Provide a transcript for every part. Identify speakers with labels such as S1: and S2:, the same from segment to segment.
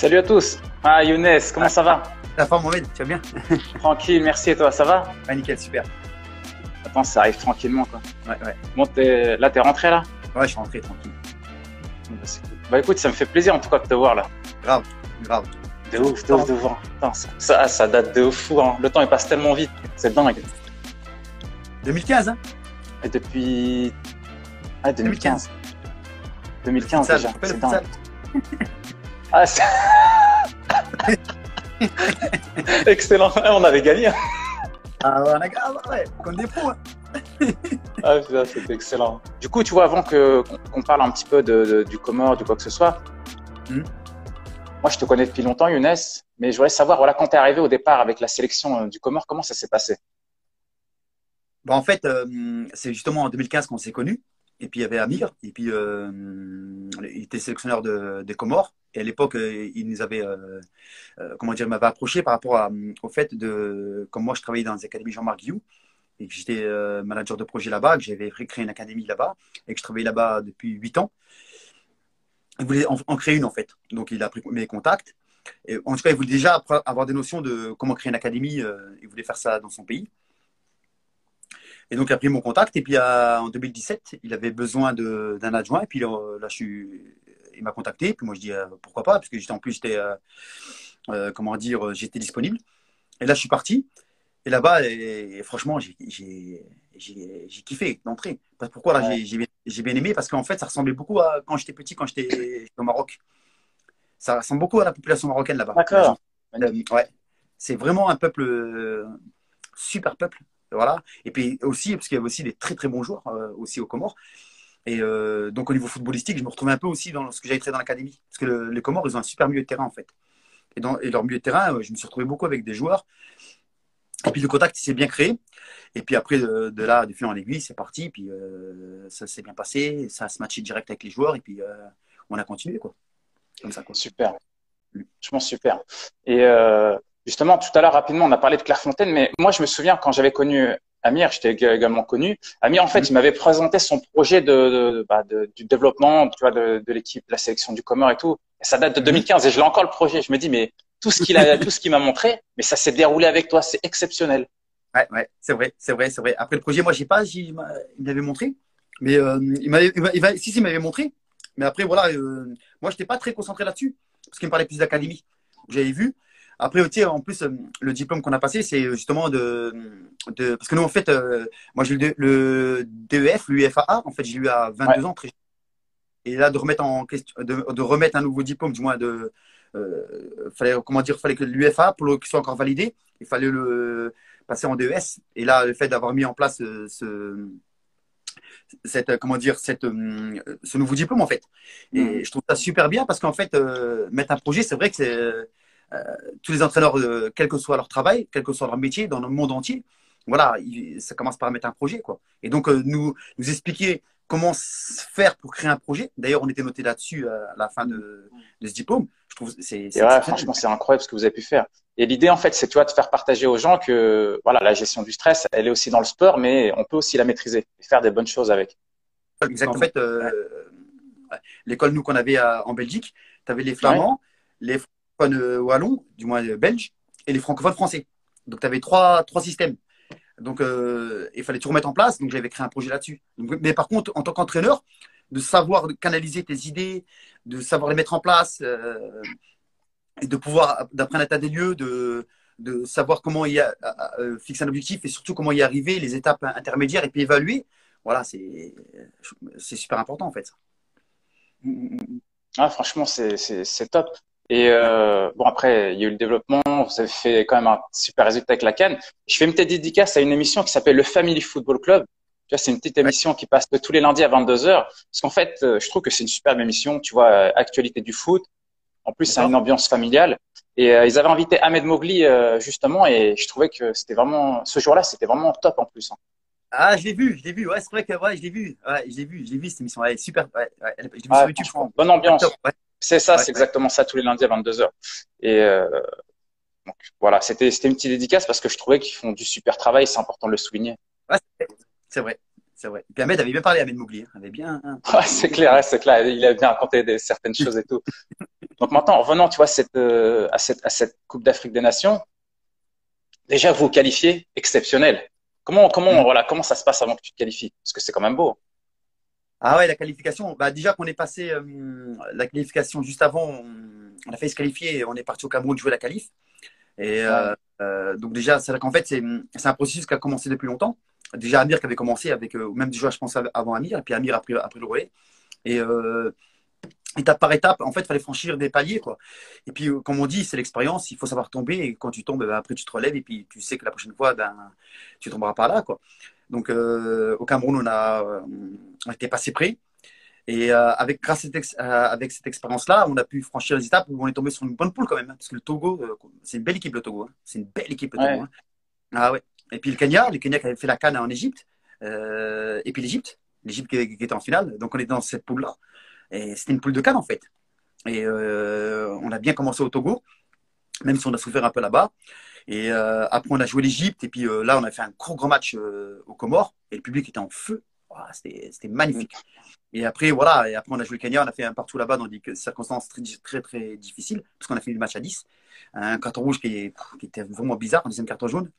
S1: Salut à tous. Ah Younes, comment ça va?
S2: La forme Mohamed, tu vas bien?
S1: Tranquille, merci et toi, ça va?
S2: Ah nickel, super.
S1: Attends, ça arrive tranquillement quoi.
S2: Ouais, ouais.
S1: Bon, t'es- là t'es rentré là?
S2: Ouais, je suis rentré tranquille.
S1: Bah, cool. Bah écoute, ça me fait plaisir en tout cas de te voir là.
S2: Grave, grave.
S1: De ouf, de ouf, de voir. Putain, ça, ça, date de fou. Hein. Le temps il passe tellement vite, c'est dingue.
S2: 2015, hein?
S1: Et depuis. Ah, 2015. 2015
S2: Futsal,
S1: déjà, c'est dingue. Ah. Excellent, Ah, on avait gagné. hein.
S2: Ah ouais, on a ouais, comme des pros. hein.
S1: Ah, putain, c'était excellent. Du coup, tu vois, avant que qu'on parle un petit peu de, de- du Comore, du quoi que ce soit,
S2: Mhm.
S1: moi, je te connais depuis longtemps, Younes, mais je voudrais savoir, voilà, quand tu es arrivé au départ avec la sélection euh, du Comore, comment ça s'est passé?
S2: Bah, en fait, euh, c'est justement en 2015 qu'on s'est connus. Et puis il y avait Amir, et puis euh, il était sélectionneur de, des Comores. Et à l'époque, euh, il nous avait, euh, euh, comment dire, m'avait approché par rapport au fait de, comme moi je travaillais dans les académies Jean-Marc Guillou, et que j'étais manager de projet là-bas, que j'avais créé une académie là-bas, et que je travaillais là-bas depuis 8 ans. Il voulait en, créer une en fait. Donc il a pris mes contacts. En tout cas, il voulait déjà avoir des notions de comment créer une académie. il voulait faire ça dans son pays. Et donc, il a pris mon contact. Et puis, en 2017, il avait besoin d'un adjoint. Et puis, là, je suis, il m'a contacté. Puis, moi, je dis euh, pourquoi pas, parce que j'étais en plus, j'étais, euh, euh, comment dire, j'étais disponible. Et là, je suis parti. Et là-bas, et, et franchement, j'ai, j'ai, j'ai, j'ai kiffé d'entrée. Parce- Pourquoi là,
S1: Ouais.
S2: j'ai, bien- aimé Parce qu'en fait, ça ressemblait beaucoup à quand j'étais petit, quand j'étais au Maroc. Ça ressemble beaucoup à la population marocaine là-bas.
S1: D'accord.
S2: Ouais. C'est vraiment un peuple, super peuple. Voilà. Et puis aussi, parce qu'il y avait aussi des très très bons joueurs aussi aux Comores. Et euh, donc au niveau footballistique, je me retrouvais un peu aussi dans ce que j'avais fait dans l'académie. Parce que le- les Comores, ils ont un super milieu de terrain en fait. Et, dans, et leur milieu de terrain, euh, je me suis retrouvé beaucoup avec des joueurs. Et puis le contact, il s'est bien créé. Et puis après, de, de là, de fil en aiguille, c'est parti. Puis euh, ça s'est bien passé. Ça se matché direct avec les joueurs. Et puis euh, on a continué, quoi. Comme ça, quoi.
S1: Super.
S2: Mm.
S1: Franchement, super. Et euh, justement, tout à l'heure, rapidement, on a parlé de Clairefontaine, mais moi, je me souviens quand j'avais connu Amir, j'étais également connu. Amir, en fait,
S2: Mhm.
S1: il m'avait présenté son projet de, de- bah, de- du développement, tu vois, de, de l'équipe, de la sélection du Comore et tout. Et ça date de
S2: Mhm.
S1: 2015 et je l'ai encore le projet. Je me dis, mais tout ce qu'il a, tout ce qu'il m'a montré, mais ça s'est déroulé avec toi, c'est exceptionnel.
S2: Ouais, ouais, c'est vrai, c'est vrai, c'est vrai. Après le projet, moi, j'ai pas, il m'a- il m'avait montré, mais euh, il m'avait, si, si, il m'avait montré. Mais après, voilà, euh, moi, j'étais pas très concentré là-dessus, parce qu'il me parlait plus d'académie. J'avais vu. Après, tu sais, en plus, euh, le diplôme qu'on a passé, c'est justement de, de, parce que nous, en fait, euh, moi, j'ai eu le, le DEF, l'UFAA, en fait, j'ai eu à 22 ans, très et là, de remettre en question, de, de remettre un nouveau diplôme, du moins de, euh, fallait, comment dire, fallait que l'UFA, pour qu'il soit encore validé, il fallait le passer en DES. Et là, le fait d'avoir mis en place ce, cette, comment dire, cette, ce nouveau diplôme, en fait. Et
S1: Mhm.
S2: je trouve ça super bien parce qu'en fait, euh, mettre un projet, c'est vrai que c'est, tous les entraîneurs, euh, quel que soit leur travail, quel que soit leur métier, dans le monde entier, voilà, il- ça commence par mettre un projet, quoi. Et donc, euh, nous, nous expliquer comment faire pour créer un projet. D'ailleurs, on était noté là-dessus euh, à la fin de, de ce diplôme. Je trouve c'est
S1: ouais, franchement, c'est incroyable ce que vous avez pu faire. Et l'idée, en fait, c'est, tu vois, de faire partager aux gens que, voilà, la gestion du stress, elle est aussi dans le sport, mais on peut aussi la maîtriser et faire des bonnes choses avec.
S2: En fait, euh, l'école nous qu'on avait à- en Belgique, tu avais les Flamands, les euh, wallons, du moins euh, belges, et les francophones français. Donc tu avais trois, trois systèmes. Donc euh, il fallait tout remettre en place. Donc j'avais créé un projet là-dessus. Mais par contre, en tant qu'entraîneur, de savoir canaliser tes idées, de savoir les mettre en place, euh, et de pouvoir, d'après un état des lieux, de, de savoir comment y a, euh, fixer un objectif et surtout comment y arriver, les étapes intermédiaires et puis évaluer. Voilà, c'est super important en fait.
S1: Ah, franchement, c'est top. Et euh, bon, après, il y a eu le développement, vous avez fait quand même un super résultat avec la Cannes. Je fais une petite dédicace à une émission qui s'appelle le Family Football Club. Tu vois, c'est une petite émission qui passe de tous les lundis à 22h. Parce qu'en fait, euh, je trouve que c'est une superbe émission. Tu vois, euh, actualité du foot. En plus, c'est une ambiance familiale. Et euh, ils avaient invité Ahmed Mogli, euh, justement, et je trouvais que c'était vraiment, ce jour-là, c'était vraiment top en plus. hein.
S2: Ah, je l'ai vu, je l'ai vu. Ouais, c'est vrai que ouais, je l'ai vu. Ouais, je l'ai vu, je l'ai vu cette émission. Ouais, super. Ouais, ouais, je l'ai vu
S1: Ouais,
S2: sur YouTube.
S1: franchement, bonne ambiance.
S2: Ouais.
S1: C'est ça,
S2: Ouais,
S1: c'est
S2: ouais.
S1: exactement ça, tous les lundis à 22h. Et euh, donc, voilà, c'était c'était une petite dédicace parce que je trouvais qu'ils font du super travail, c'est important de le souligner.
S2: Ouais, c'est- vrai, c'est vrai. Puis Ahmed avait bien parlé, Ahmed Mougli. hein. avait bien. hein.
S1: Ouais, c'est clair, c'est clair, il a bien raconté des, certaines choses et tout. Donc maintenant, en revenant, tu vois, cette, euh, à, cette, à cette Coupe d'Afrique des Nations, déjà vous, vous qualifiez exceptionnel. Comment, comment, mm. voilà, comment ça se passe avant que tu te qualifies? Parce que c'est quand même beau.
S2: Ah ouais, la qualification. Bah déjà qu'on est passé euh, la qualification juste avant, on, a failli se qualifier. On est parti au Cameroun jouer la qualif. Et euh, euh, donc déjà, c'est qu'en fait, c'est un processus qui a commencé depuis longtemps. Déjà Amir qui avait commencé avec même déjà, je pense avant Amir, et puis Amir a pris, a pris le relais. Et étape par étape, en fait, il fallait franchir des paliers, quoi. Et puis, comme on dit, c'est l'expérience, il faut savoir tomber, et quand tu tombes, ben, après, tu te relèves, et puis tu sais que la prochaine fois, ben, tu tomberas pas là, quoi. Donc, euh, au Cameroun, on a, euh, on été passé près. Et euh, avec, grâce à cette, avec cette expérience-là, on a pu franchir les étapes où on est tombé sur une bonne poule quand même. Hein, parce que le Togo, c'est une belle équipe, le Togo. Hein. C'est une belle équipe, le Togo. Hein. Ah ouais. Et puis le Kenya, le Kenya qui avait fait la canne en Égypte. et puis l'Égypte, l'Égypte qui, était en finale. Donc on est dans cette poule-là. Et c'était une poule de canne en fait. Et on a bien commencé au Togo, même si on a souffert un peu là-bas. Et euh, après, on a joué l'Égypte. Et puis euh, là, on a fait un gros, grand match euh, aux Comores. Et le public était en feu. C'était magnifique. Et après, voilà. Et après, on a joué le Kenya. On a fait un partout là-bas dans des circonstances très, très, très difficiles. Parce qu'on a fait le match à 10. Un carton rouge qui, était vraiment bizarre, un deuxième carton jaune.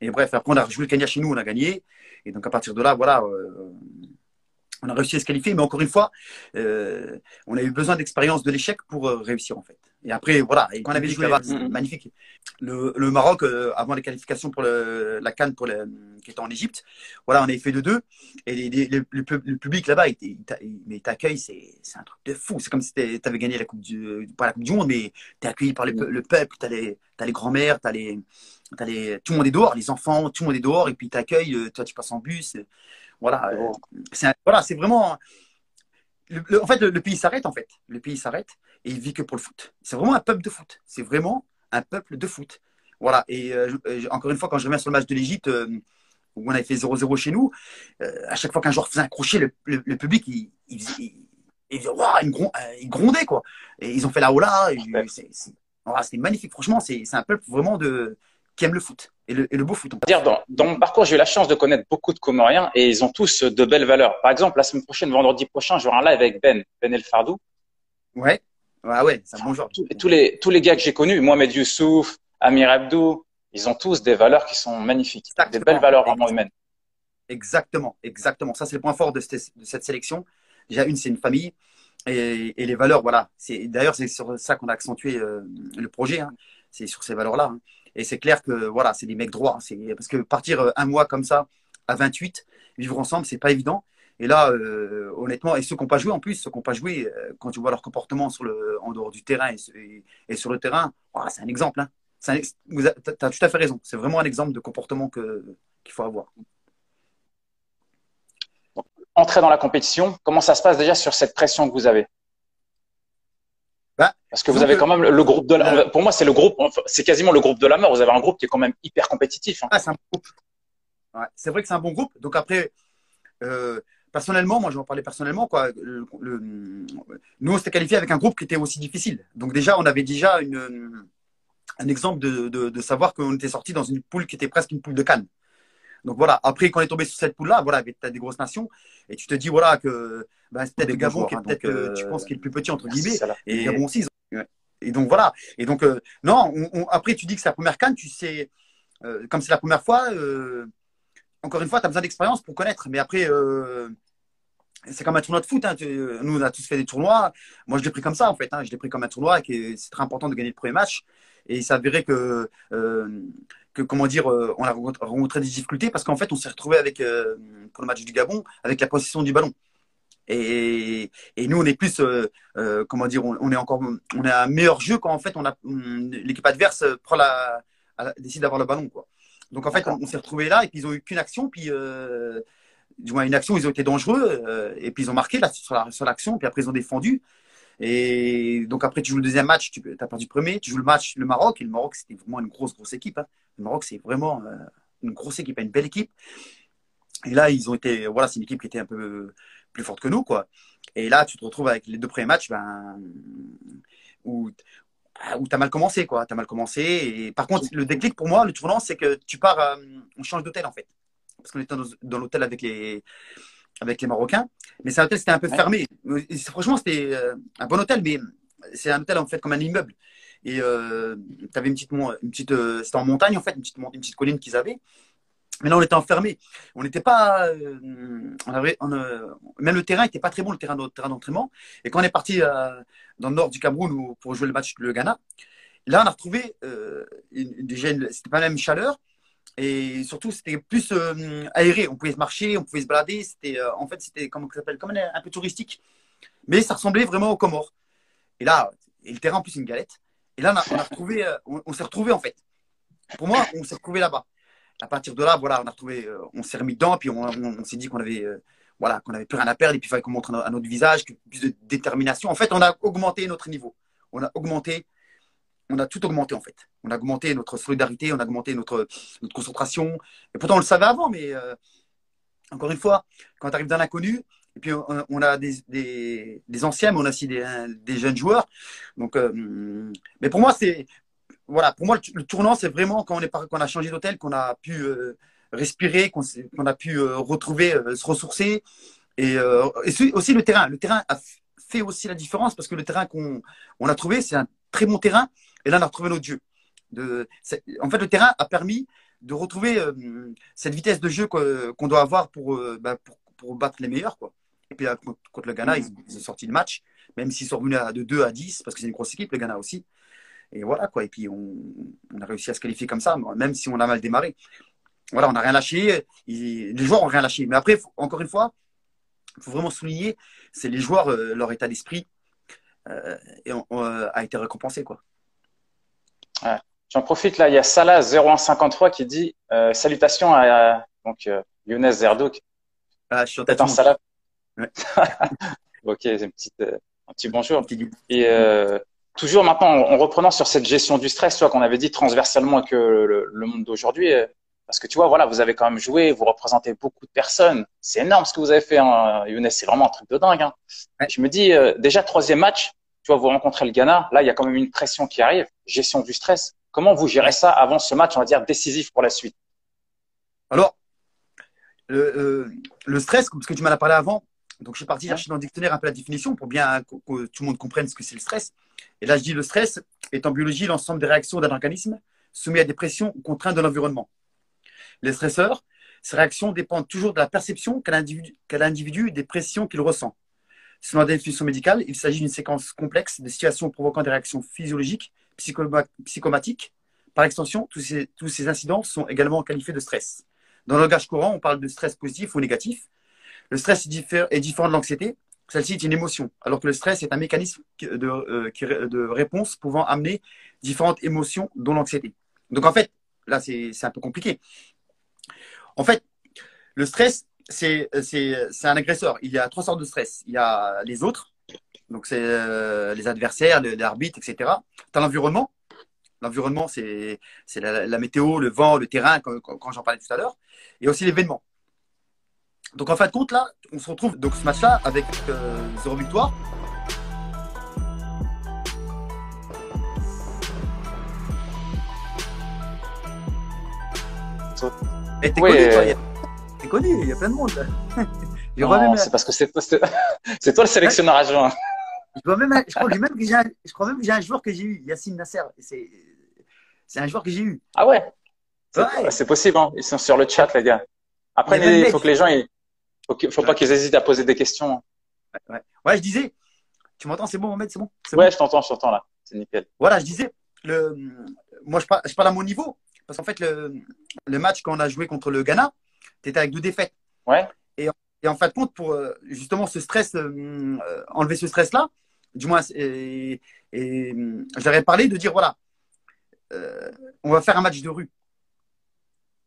S2: Et bref, après, on a joué le Kenya chez nous. On a gagné. Et donc, à partir de là, voilà on a réussi à se qualifier, mais encore une fois, euh, on a eu besoin d'expérience de l'échec pour euh, réussir en fait. Et après, voilà, et quand on avait joué c'est magnifique. Le, le Maroc, euh, avant les qualifications pour le, la Cannes pour le, qui était en Égypte, voilà, on avait fait de deux. Et les, les, le, le, public là-bas, il, il t'accueille, c'est un truc de fou. C'est comme si tu avais gagné la Coupe du, pas la Coupe du Monde, mais tu es accueilli par le, le peuple, tu as les, as les grands-mères, tu as les, as les, tout le monde est dehors, les enfants, tout le monde est dehors, et puis t'accueilles, toi tu passes en bus. Voilà, euh, c'est voilà, en fait, le, pays s'arrête en fait. Le pays s'arrête et il vit que pour le foot. C'est vraiment un peuple de foot. C'est vraiment un peuple de foot. Voilà. Et euh, euh, encore une fois, quand je reviens sur le match de l'Égypte, où on avait fait 0-0 chez nous, à chaque fois qu'un joueur faisait un crochet, le, public, il, il, il, grondait, quoi. Et ils ont fait la hola. C'était magnifique. Franchement, c'est un peuple vraiment de, qui aiment le foot et le, beau foot.
S1: Dire dans, dans, mon parcours, j'ai eu la chance de connaître beaucoup de Comoriens et ils ont tous de belles valeurs. Par exemple, la semaine prochaine, vendredi prochain, j'aurai un live avec Ben, Ben El Fardou.
S2: Ouais, ouais, ouais, c'est un bon genre.
S1: Tous, les, tous les gars que j'ai connus, Mohamed Youssouf, Amir Abdou, ils ont tous des valeurs qui sont magnifiques, des belles valeurs vraiment humaines.
S2: Exactement, exactement. Ça, c'est le point fort de cette, de cette sélection. Déjà, une, c'est une famille. Et, et, les valeurs, voilà. C'est d'ailleurs c'est sur ça qu'on a accentué euh, le projet. Hein. C'est sur ces valeurs-là. Hein. Et c'est clair que voilà, c'est des mecs droits. C'est parce que partir euh, un mois comme ça à 28, vivre ensemble, c'est pas évident. Et là, euh, honnêtement, et ceux qui n'ont pas joué en plus, ceux qui n'ont pas joué, euh, quand tu vois leur comportement en dehors du terrain et, sur le terrain, c'est un exemple. Hein. tu as tout à fait raison. C'est vraiment un exemple de comportement qu'il faut avoir.
S1: Entrer dans la compétition, comment ça se passe déjà sur cette pression que vous avez? Parce que vous avez quand même le, groupe de la, pour moi c'est le groupe, c'est quasiment le groupe de la mort. Vous avez un groupe qui est quand même hyper compétitif. Hein.
S2: Ah, c'est un groupe. Ouais, c'est vrai que c'est un bon groupe. Donc après, euh, personnellement, moi je vais en parler personnellement quoi. Le, nous on s'était qualifié avec un groupe qui était aussi difficile. Donc déjà on avait déjà une, un exemple de, de, de savoir qu'on était sorti dans une poule qui était presque une poule de Cannes. Donc voilà, après, quand on est tombé sur cette poule-là, voilà, tu as des grosses nations, et tu te dis, voilà, que ben, c'est peut-être le Gabon qui est hein, peut-être, euh, tu penses, qu'il est le plus petit, entre guillemets, et Gabon aussi. Et donc voilà. Et donc, euh, non, après, tu dis que c'est la première canne, tu sais, euh, comme c'est la première fois, encore une fois, tu as besoin d'expérience pour connaître. Mais après, c'est comme un tournoi de foot. Hein. Nous, on a tous fait des tournois. Moi, je l'ai pris comme ça, en fait. Hein. Je l'ai pris comme un tournoi et c'est très important de gagner le premier match. Et il s'avérait que comment dire, euh, on a rencontré des difficultés parce qu'en fait, on s'est retrouvé avec, euh, pour le match du Gabon, avec la possession du ballon. Et, et nous, on est plus, euh, comment dire, on, est encore, on a un meilleur jeu quand en fait, on a l'équipe adverse prend la, décide d'avoir le ballon, quoi. Donc en fait, on, s'est retrouvé là et puis ils ont eu qu'une action, puis du moins une action, ils ont été dangereux et puis ils ont marqué là, sur l'action, puis après ils ont défendu. Et donc après, tu joues le deuxième match, tu as perdu le premier, tu joues le match, le Maroc, et le Maroc, c'était vraiment une grosse, grosse équipe. Hein. Le Maroc, c'est vraiment euh, une grosse équipe, une belle équipe. Et là, ils ont été, voilà, c'est une équipe qui était un peu plus forte que nous, quoi. Et là, tu te retrouves avec les deux premiers matchs, ben, où, où tu as mal commencé, quoi. Tu mal commencé. Et par contre, le déclic pour moi, le tournant, c'est que tu pars, euh, on change d'hôtel, en fait. Parce qu'on était dans l'hôtel avec les, avec les Marocains. Mais c'est un hôtel, c'était un peu fermé. Franchement, c'était euh, un bon hôtel, mais c'est un hôtel en fait comme un immeuble. Et euh, tu avais une petite, une petite euh, c'était en montagne en fait, une petite, une petite colline qu'ils avaient. Mais là, on était enfermés. On n'était pas, euh, on avait, on, euh, même le terrain n'était pas très bon, le terrain, terrain d'entraînement. Et quand on est parti euh, dans le nord du Cameroun pour jouer le match le Ghana, là, on a retrouvé une, déjà, c'était pas la même chaleur. Et surtout, c'était plus aéré. On pouvait marcher, on pouvait se balader. C'était, en fait, c'était comment ça s'appelle, comme un, un peu touristique. Mais ça ressemblait vraiment aux Comores. Et là, et le terrain en plus, une galette. Et là, on a, retrouvé, on, s'est retrouvé en fait. Pour moi, on s'est retrouvé là-bas. À partir de là, voilà, on a retrouvé, euh, on s'est remis dedans, puis on, s'est dit qu'on avait, euh, voilà, qu'on avait plus rien à perdre, et puis il fallait qu'on montre à notre visage plus de détermination. En fait, on a augmenté notre niveau. On a augmenté, on a tout augmenté en fait. On a augmenté notre solidarité, on a augmenté notre, notre concentration. Et pourtant, on le savait avant, mais euh, encore une fois, quand tu arrives dans l'inconnu, et puis, on, a des, anciens, mais on a aussi des, jeunes joueurs. Donc, euh, mais pour moi, c'est voilà, pour moi, le, tournant, c'est vraiment quand on, est, quand on a changé d'hôtel, qu'on a pu euh, respirer, qu'on a pu retrouver, se ressourcer. Et, et, aussi le terrain. Le terrain a fait aussi la différence parce que le terrain qu'on on a trouvé, c'est un très bon terrain. Et là, on a retrouvé notre. De, en fait, le terrain a permis de retrouver cette vitesse de jeu qu'on doit avoir pour, bah, pour, pour, battre les meilleurs. Et puis contre le Ghana, ils, ont sorti le match, même s'ils sont revenus de 2 à 10, parce que c'est une grosse équipe, le Ghana aussi. Et voilà, quoi. Et puis on, a réussi à se qualifier comme ça, même si on a mal démarré. Voilà, on n'a rien lâché. les joueurs ont rien lâché. Mais après, encore une fois, il faut vraiment souligner, c'est les joueurs, euh, leur état d'esprit euh, euh, a été récompensé, quoi.
S1: J'en profite là, il y a Salah 0153 qui dit salutations à donc Younes Zerdouk.
S2: Ah, je suis en
S1: Salah. ok, une petite, euh, un petit bonjour. Et euh, toujours maintenant, en, reprenant sur cette gestion du stress, toi qu'on avait dit transversalement que le, monde d'aujourd'hui, euh, parce que tu vois, voilà, vous avez quand même joué, vous représentez beaucoup de personnes. C'est énorme ce que vous avez fait, hein, Younes. C'est vraiment un truc de dingue. Hein. Je me dis, déjà troisième match, tu vois, vous rencontrez le Ghana. Là, il y a quand même une pression qui arrive. Gestion du stress. Comment vous gérez ça avant ce match, on va dire décisif pour la suite?
S2: Alors, le, le stress, parce que tu m'en as parlé avant, donc, je suis parti chercher dans le dictionnaire un peu la définition pour bien que, tout le monde comprenne ce que c'est le stress. Et là, je dis le stress est en biologie l'ensemble des réactions d'un organisme soumis à des pressions ou contraintes de l'environnement. Les stresseurs, ces réactions dépendent toujours de la perception qu'a l'individu, des pressions qu'il ressent. Selon la définition médicale, il s'agit d'une séquence complexe de situations provoquant des réactions physiologiques, psychomatiques. Par extension, tous ces, incidents sont également qualifiés de stress. Dans le langage courant, on parle de stress positif ou négatif. Le stress est, différent de l'anxiété. Celle-ci est une émotion, alors que le stress est un mécanisme de, euh, de réponse pouvant amener différentes émotions, dont l'anxiété. Donc en fait, là, c'est un peu compliqué. En fait, le stress, c'est un agresseur. Il y a trois sortes de stress. Il y a les autres, donc c'est euh, les adversaires, l'arbitre, etc. Tu as l'environnement. L'environnement, c'est la, la, météo, le vent, le terrain, quand, quand j'en parlais tout à l'heure. Et aussi l'événement. Donc en fin de compte, là, on se retrouve donc ce match-là avec euh, zéro victoire. Et t'es connu, toi. T'es connu, il y a plein de monde.
S1: Non, c'est parce que c'est toi, c'est toi le sélectionneur adjoint.
S2: Je, même, je crois même que j'ai un, je crois même que j'ai un joueur que j'ai eu, Yacine Nasser. C'est, c'est un joueur que j'ai eu.
S1: Ah ouais? C'est possible, hein. Ils sont sur le chat, les gars. Après, il faut que les gens, il ne faut pas qu'ils hésitent à poser des questions.
S2: Ouais, je disais, tu m'entends, c'est bon, Mohamed, c'est bon?
S1: Ouais, je t'entends, je t'entends là, c'est nickel.
S2: Voilà, je disais, le, moi je parle, je parle à mon niveau, parce qu'en fait, le, le match qu'on a joué contre le Ghana, tu étais avec deux défaites.
S1: Ouais.
S2: Et, et en fin de compte, pour euh, justement ce stress, euh, enlever ce stress-là, du moins, et, et j'aurais parlé de dire voilà, euh, on va faire un match de rue.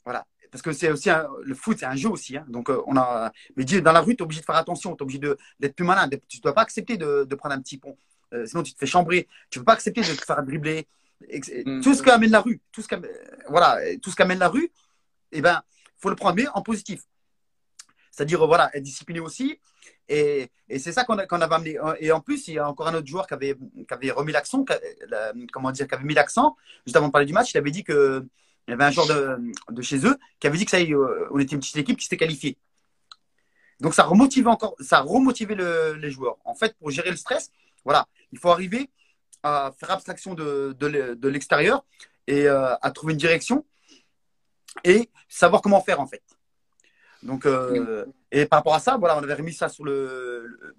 S2: Voilà parce que c'est aussi le foot, c'est un jeu aussi. Hein. Donc, euh, on a, mais dans la rue, tu es obligé de faire attention, tu es obligé d'être plus malin. Tu ne dois pas accepter de, prendre un petit pont. Euh, sinon, tu te fais chambrer. Tu ne peux pas accepter de te faire dribbler. Mm. Tout ce qu'amène la rue, tout ce qu'amène, voilà, tout ce qu'amène la rue, eh ben, faut le prendre mais en positif. C'est-à-dire, voilà, être discipliné aussi. Et, c'est ça qu'on a, avait amené. Et en plus, il y a encore un autre joueur qui avait, qui avait remis l'accent, comment dire, qui avait mis l'accent, juste avant de parler du match, il avait dit que il y avait un joueur de, chez eux qui avait dit que ça y euh, on était une petite équipe qui s'était qualifiée. Donc ça remotivait encore, ça remotivait le, les joueurs. En fait, pour gérer le stress, voilà, il faut arriver à faire abstraction de, de l'extérieur et euh, à trouver une direction et savoir comment faire en fait. Donc, euh, et par rapport à ça, voilà, on avait remis ça sur le,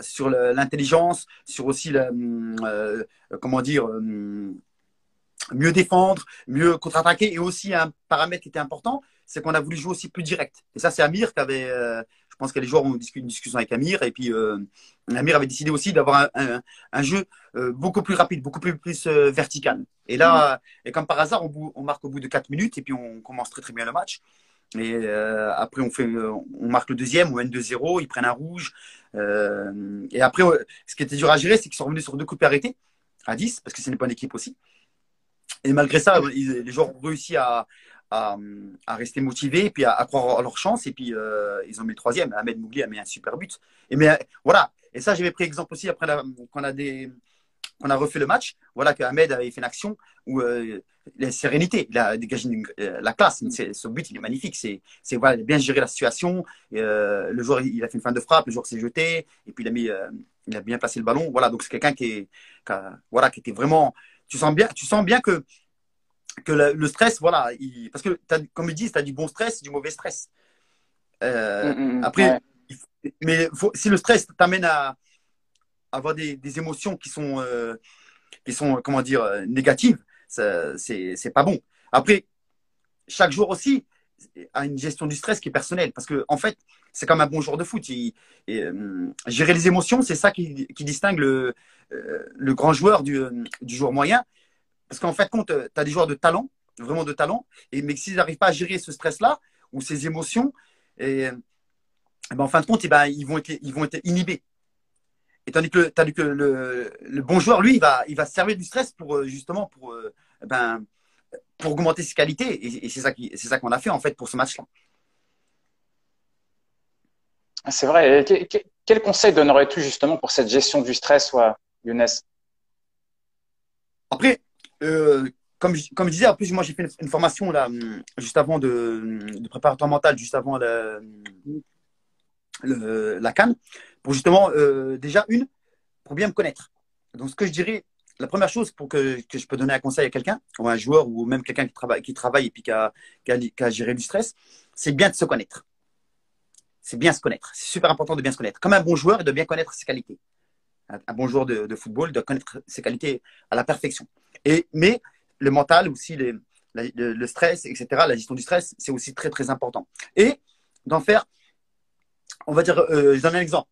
S2: sur l'intelligence, sur aussi la, euh, comment dire, mieux défendre, mieux contre-attaquer, et aussi un paramètre qui était important, c'est qu'on a voulu jouer aussi plus direct. Et ça, c'est Amir qui avait, je pense que les joueurs ont eu une discussion avec Amir et puis euh, Amir avait décidé aussi d'avoir un, jeu euh, beaucoup plus rapide, beaucoup plus, plus euh, vertical. Et là, et comme par hasard, on, marque au bout de 4 minutes et puis on commence très très bien le match. Et après, on, fait, on marque le deuxième, on mène 2-0, ils prennent un rouge. et après, ce qui était dur à gérer, c'est qu'ils sont revenus sur deux coups arrêtés à 10, parce que ce n'est pas une équipe aussi. Et malgré ça, les joueurs ont réussi à, à, rester motivés et puis à, croire à leur chance. Et puis, euh, ils ont mis le troisième. Ahmed Mougli a mis un super but. Et mais voilà. Et ça, j'avais pris exemple aussi après qu'on a a refait le match, voilà que Ahmed avait fait une action où euh, la sérénité, il a dégagé euh, la classe. Son but, il est magnifique. C'est, c'est bien géré la situation. le joueur, il a fait une fin de frappe, le joueur s'est jeté, et puis il a mis, il a bien placé le ballon. Voilà, donc c'est quelqu'un qui voilà, qui était vraiment. Tu sens bien, tu sens bien que que le, stress, voilà, parce que comme ils disent, tu as du bon stress, du mauvais stress. Euh, mm, mm, mm. après, mais si le stress t'amène à, avoir des, émotions qui sont, euh, qui sont comment dire, euh, négatives, c'est pas bon. Après, chaque jour aussi a une gestion du stress qui est personnelle, parce que en fait, c'est comme un bon joueur de foot. gérer les émotions, c'est ça qui, distingue le, le grand joueur du, du joueur moyen. Parce qu'en fait, tu as des joueurs de talent, vraiment de talent, et, mais s'ils n'arrivent pas à gérer ce stress-là ou ces émotions, et, ben, en fin de compte, et ben, ils, vont être, ils vont être inhibés. Et tandis que, as que le, le, bon joueur, lui, il va, il va se servir du stress pour euh, justement pour, euh, ben, pour augmenter ses qualités. Et, c'est ça c'est ça qu'on a fait en fait pour ce match-là.
S1: C'est vrai. quel conseil donnerais-tu justement pour cette gestion du stress, Younes?
S2: Après, euh, comme, je, disais, en plus, moi, j'ai fait une, formation là, juste avant de, de préparatoire mental, juste avant la, canne, pour justement, euh, déjà, une, pour bien me connaître. Donc, ce que je dirais, la première chose pour que, je peux donner un conseil à quelqu'un, ou un joueur, ou même quelqu'un qui travaille, et puis qui a, qui a, qui a géré du stress, c'est bien de se connaître. C'est bien se connaître. C'est super important de bien se connaître. Comme un bon joueur, il doit bien connaître ses qualités. Un, bon joueur de, football doit connaître ses qualités à la perfection. Et, mais le mental aussi, le, stress, etc., la gestion du stress, c'est aussi très, très important. Et d'en faire, on va dire, euh, je donne un exemple.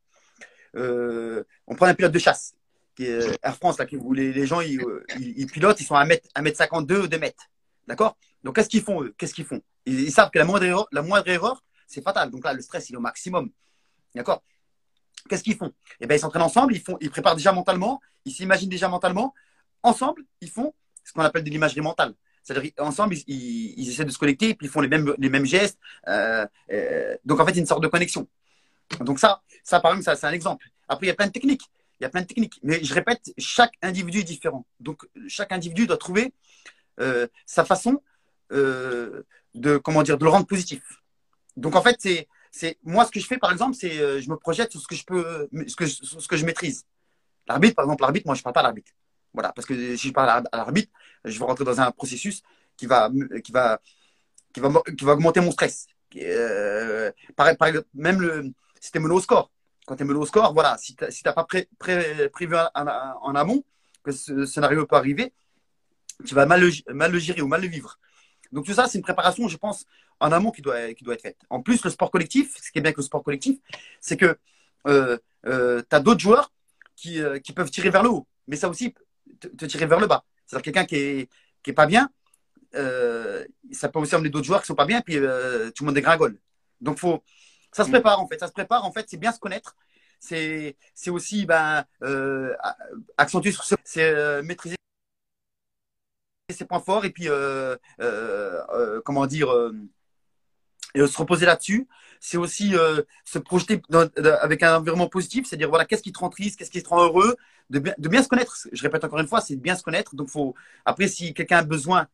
S2: Euh, on prend un pilote de chasse, qui est Air France, là, où les, gens, ils, pilotent, ils sont à 1m52 ou 2 mètres. D'accord? Donc, qu'est-ce qu'ils font Qu'est-ce qu'ils font? Ils, savent que la moindre erreur, la moindre erreur c'est fatal. Donc là, le stress, il est au maximum. D'accord? Qu'est-ce qu'ils font? Eh bien, ils s'entraînent ensemble, ils, font, ils préparent déjà mentalement, ils s'imaginent déjà mentalement ensemble, ils font ce qu'on appelle de l'imagerie mentale. C'est-à-dire ensemble, ils, essaient de se connecter, puis ils font les mêmes, les mêmes gestes. Euh, euh, donc en fait, il une sorte de connexion. Donc ça, ça par exemple, c'est un exemple. Après, il y a plein de techniques. Il y a plein de techniques. Mais je répète, chaque individu est différent. Donc chaque individu doit trouver euh, sa façon de comment dire de le rendre positif. Donc en fait, c'est c'est moi ce que je fais par exemple, c'est je me projette sur ce que je peux, ce que ce que je maîtrise. L'arbitre, par exemple, l'arbitre, moi je parle pas l'arbitre. Voilà, parce que si je parle à l'arbitre, je vais rentrer dans un processus qui va, qui va, qui va, qui va augmenter mon stress. Euh, même le, si tu es au score, quand tu es mené au score, voilà, si tu n'as pas pré, prévu en, amont que ce scénario peut arriver, tu vas mal le gérer ou mal le vivre. Donc tout ça, c'est une préparation, je pense, en amont qui doit, qui doit être faite. En plus, le sport collectif, ce qui est bien avec le sport collectif, c'est que euh, euh, tu as d'autres joueurs qui, qui peuvent tirer vers le haut. Mais ça aussi, te, tirer vers le bas. C'est-à-dire quelqu'un qui est, qui est pas bien, euh, ça peut aussi emmener d'autres joueurs qui sont pas bien, puis euh, tout le monde dégringole. Donc faut, ça se mm. prépare en fait, ça se prépare en fait, c'est bien se connaître. C'est, c'est aussi ben, euh, accentuer sur ce, c'est maîtriser ses points forts et puis comment dire et se reposer là-dessus. C'est aussi euh, se projeter avec un environnement positif, c'est-à-dire voilà, qu'est-ce qui te rend triste, qu'est-ce qui te rend heureux, de bien, se connaître. Je répète encore une fois, c'est de bien se connaître. Donc, faut après, si quelqu'un a besoin,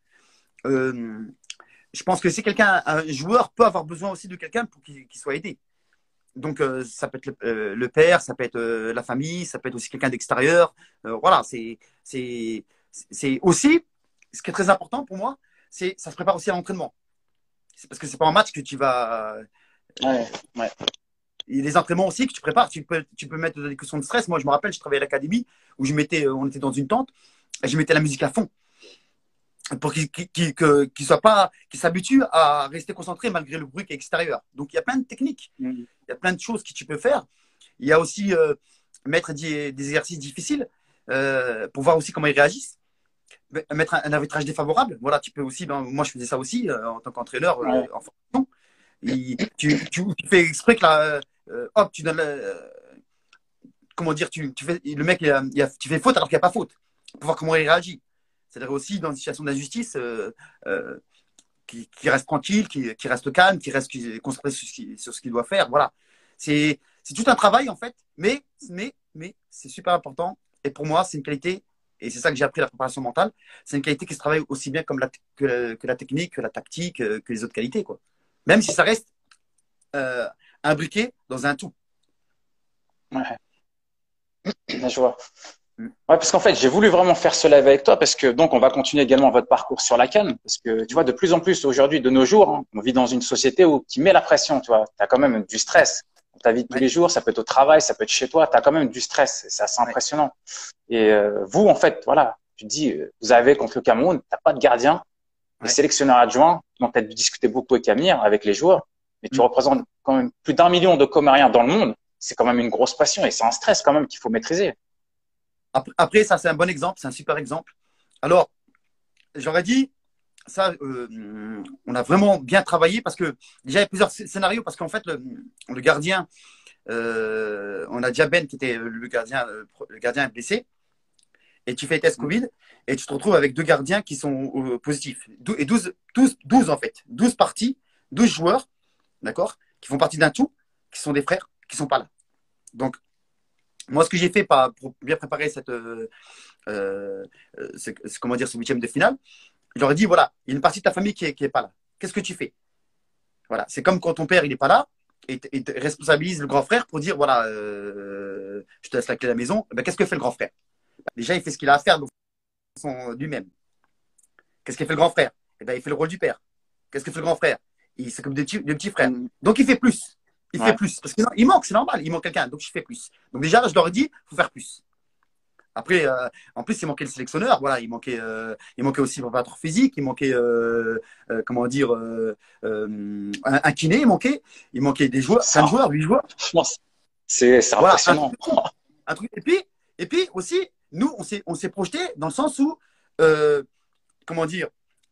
S2: euh, je pense que si quelqu'un, un joueur peut avoir besoin aussi de quelqu'un pour qu'il soit aidé. Donc, euh, ça peut être le, euh, père, ça peut être euh, la famille, ça peut être aussi quelqu'un d'extérieur. voilà, c'est aussi, ce qui est très important pour moi, c'est ça se prépare aussi à l'entraînement. C'est parce que c'est pas un match que tu vas.
S1: Ouais, ouais.
S2: Il y a des entraînements aussi que tu prépares. Tu peux, tu peux mettre des questions de stress. Moi, je me rappelle, je travaillais à l'académie où je mettais, on était dans une tente et je mettais la musique à fond pour qu'il qu soit pas, qu'il s'habitue à rester concentré malgré le bruit qui est extérieur. Donc il y a plein de techniques, mm. il y a plein de choses que tu peux faire. Il y a aussi euh, mettre des, des, exercices difficiles euh, pour voir aussi comment ils réagissent. Mettre un, un, arbitrage défavorable. Voilà, tu peux aussi. Ben, moi, je faisais ça aussi euh, en tant qu'entraîneur euh, en formation. Tu, tu, tu, fais exprès que euh, hop, tu donnes. comment dire, tu, tu fais le mec, il a, il a, tu fais faute alors qu'il n'y a pas faute pour voir comment il réagit. C'est-à-dire aussi dans une situation d'injustice, euh, euh, qui, qui, reste tranquille, qui, qui, reste calme, qui reste concentré sur ce qu'il doit faire. Voilà. C'est tout un travail en fait, mais, mais, mais c'est super important. Et pour moi, c'est une qualité, et c'est ça que j'ai appris la préparation mentale, c'est une qualité qui se travaille aussi bien comme la, que, la, que, la, technique, que la tactique, que, que les autres qualités. Quoi. Même si ça reste euh, imbriqué dans un tout.
S1: Ouais. Je vois. Ouais, parce qu'en fait, j'ai voulu vraiment faire ce live avec toi parce que donc on va continuer également votre parcours sur la canne parce que tu vois de plus en plus aujourd'hui de nos jours, hein, on vit dans une société où qui met la pression, tu vois, tu as quand même du stress. Ta vie de tous les jours, ça peut être au travail, ça peut être chez toi, tu as quand même du stress, c'est assez impressionnant. Et euh, vous en fait, voilà, tu dis euh, vous avez contre le Cameroun, tu pas de gardien, les sélectionneurs adjoints, dont tu as dû discuter beaucoup avec Amir, avec les joueurs, mais tu mm. représentes quand même plus d'un million de Comériens dans le monde, c'est quand même une grosse passion et c'est un stress quand même qu'il faut maîtriser.
S2: Après, ça, c'est un bon exemple, c'est un super exemple. Alors, j'aurais dit, ça, euh, on a vraiment bien travaillé parce que déjà, il y a plusieurs scénarios parce qu'en fait, le, gardien, euh, on a Diaben qui était le gardien, le gardien blessé et tu fais test Covid et tu te retrouves avec deux gardiens qui sont euh, positifs. Et 12, 12, 12 en fait, 12 parties, 12 joueurs, d'accord, qui font partie d'un tout, qui sont des frères, qui sont pas là. Donc, moi, ce que j'ai fait pour bien préparer cette, euh, euh, comment dire, ce huitième de finale, je leur dit voilà, il y a une partie de ta famille qui n'est est pas là. Qu'est-ce que tu fais? Voilà, c'est comme quand ton père il n'est pas là et, et responsabilise le grand frère pour dire voilà, euh, je te laisse la clé de la maison. Eh ben, qu'est-ce que fait le grand frère? Déjà, il fait ce qu'il a à faire donc lui-même. Qu'est-ce que fait le grand frère? Eh ben, il fait le rôle du père. Qu'est-ce que fait le grand frère? Il s'occupe des, des petits frères. Donc il fait plus. Il fait plus. Parce qu'il manque, c'est normal, il manque quelqu'un, donc je fais plus. Donc déjà, je leur ai dit, il faut faire plus. Après, euh, en plus, il manquait le sélectionneur. Voilà, il manquait, euh, il manquait aussi le préparateur physique. Il manquait, euh, euh comment dire, un, un, kiné. Il manquait, il manquait des joueurs, cinq joueurs, huit joueurs.
S1: C'est voilà, impressionnant.
S2: Un truc, Et puis, et puis aussi, nous, on s'est, on s'est projeté dans le sens où, comment dire,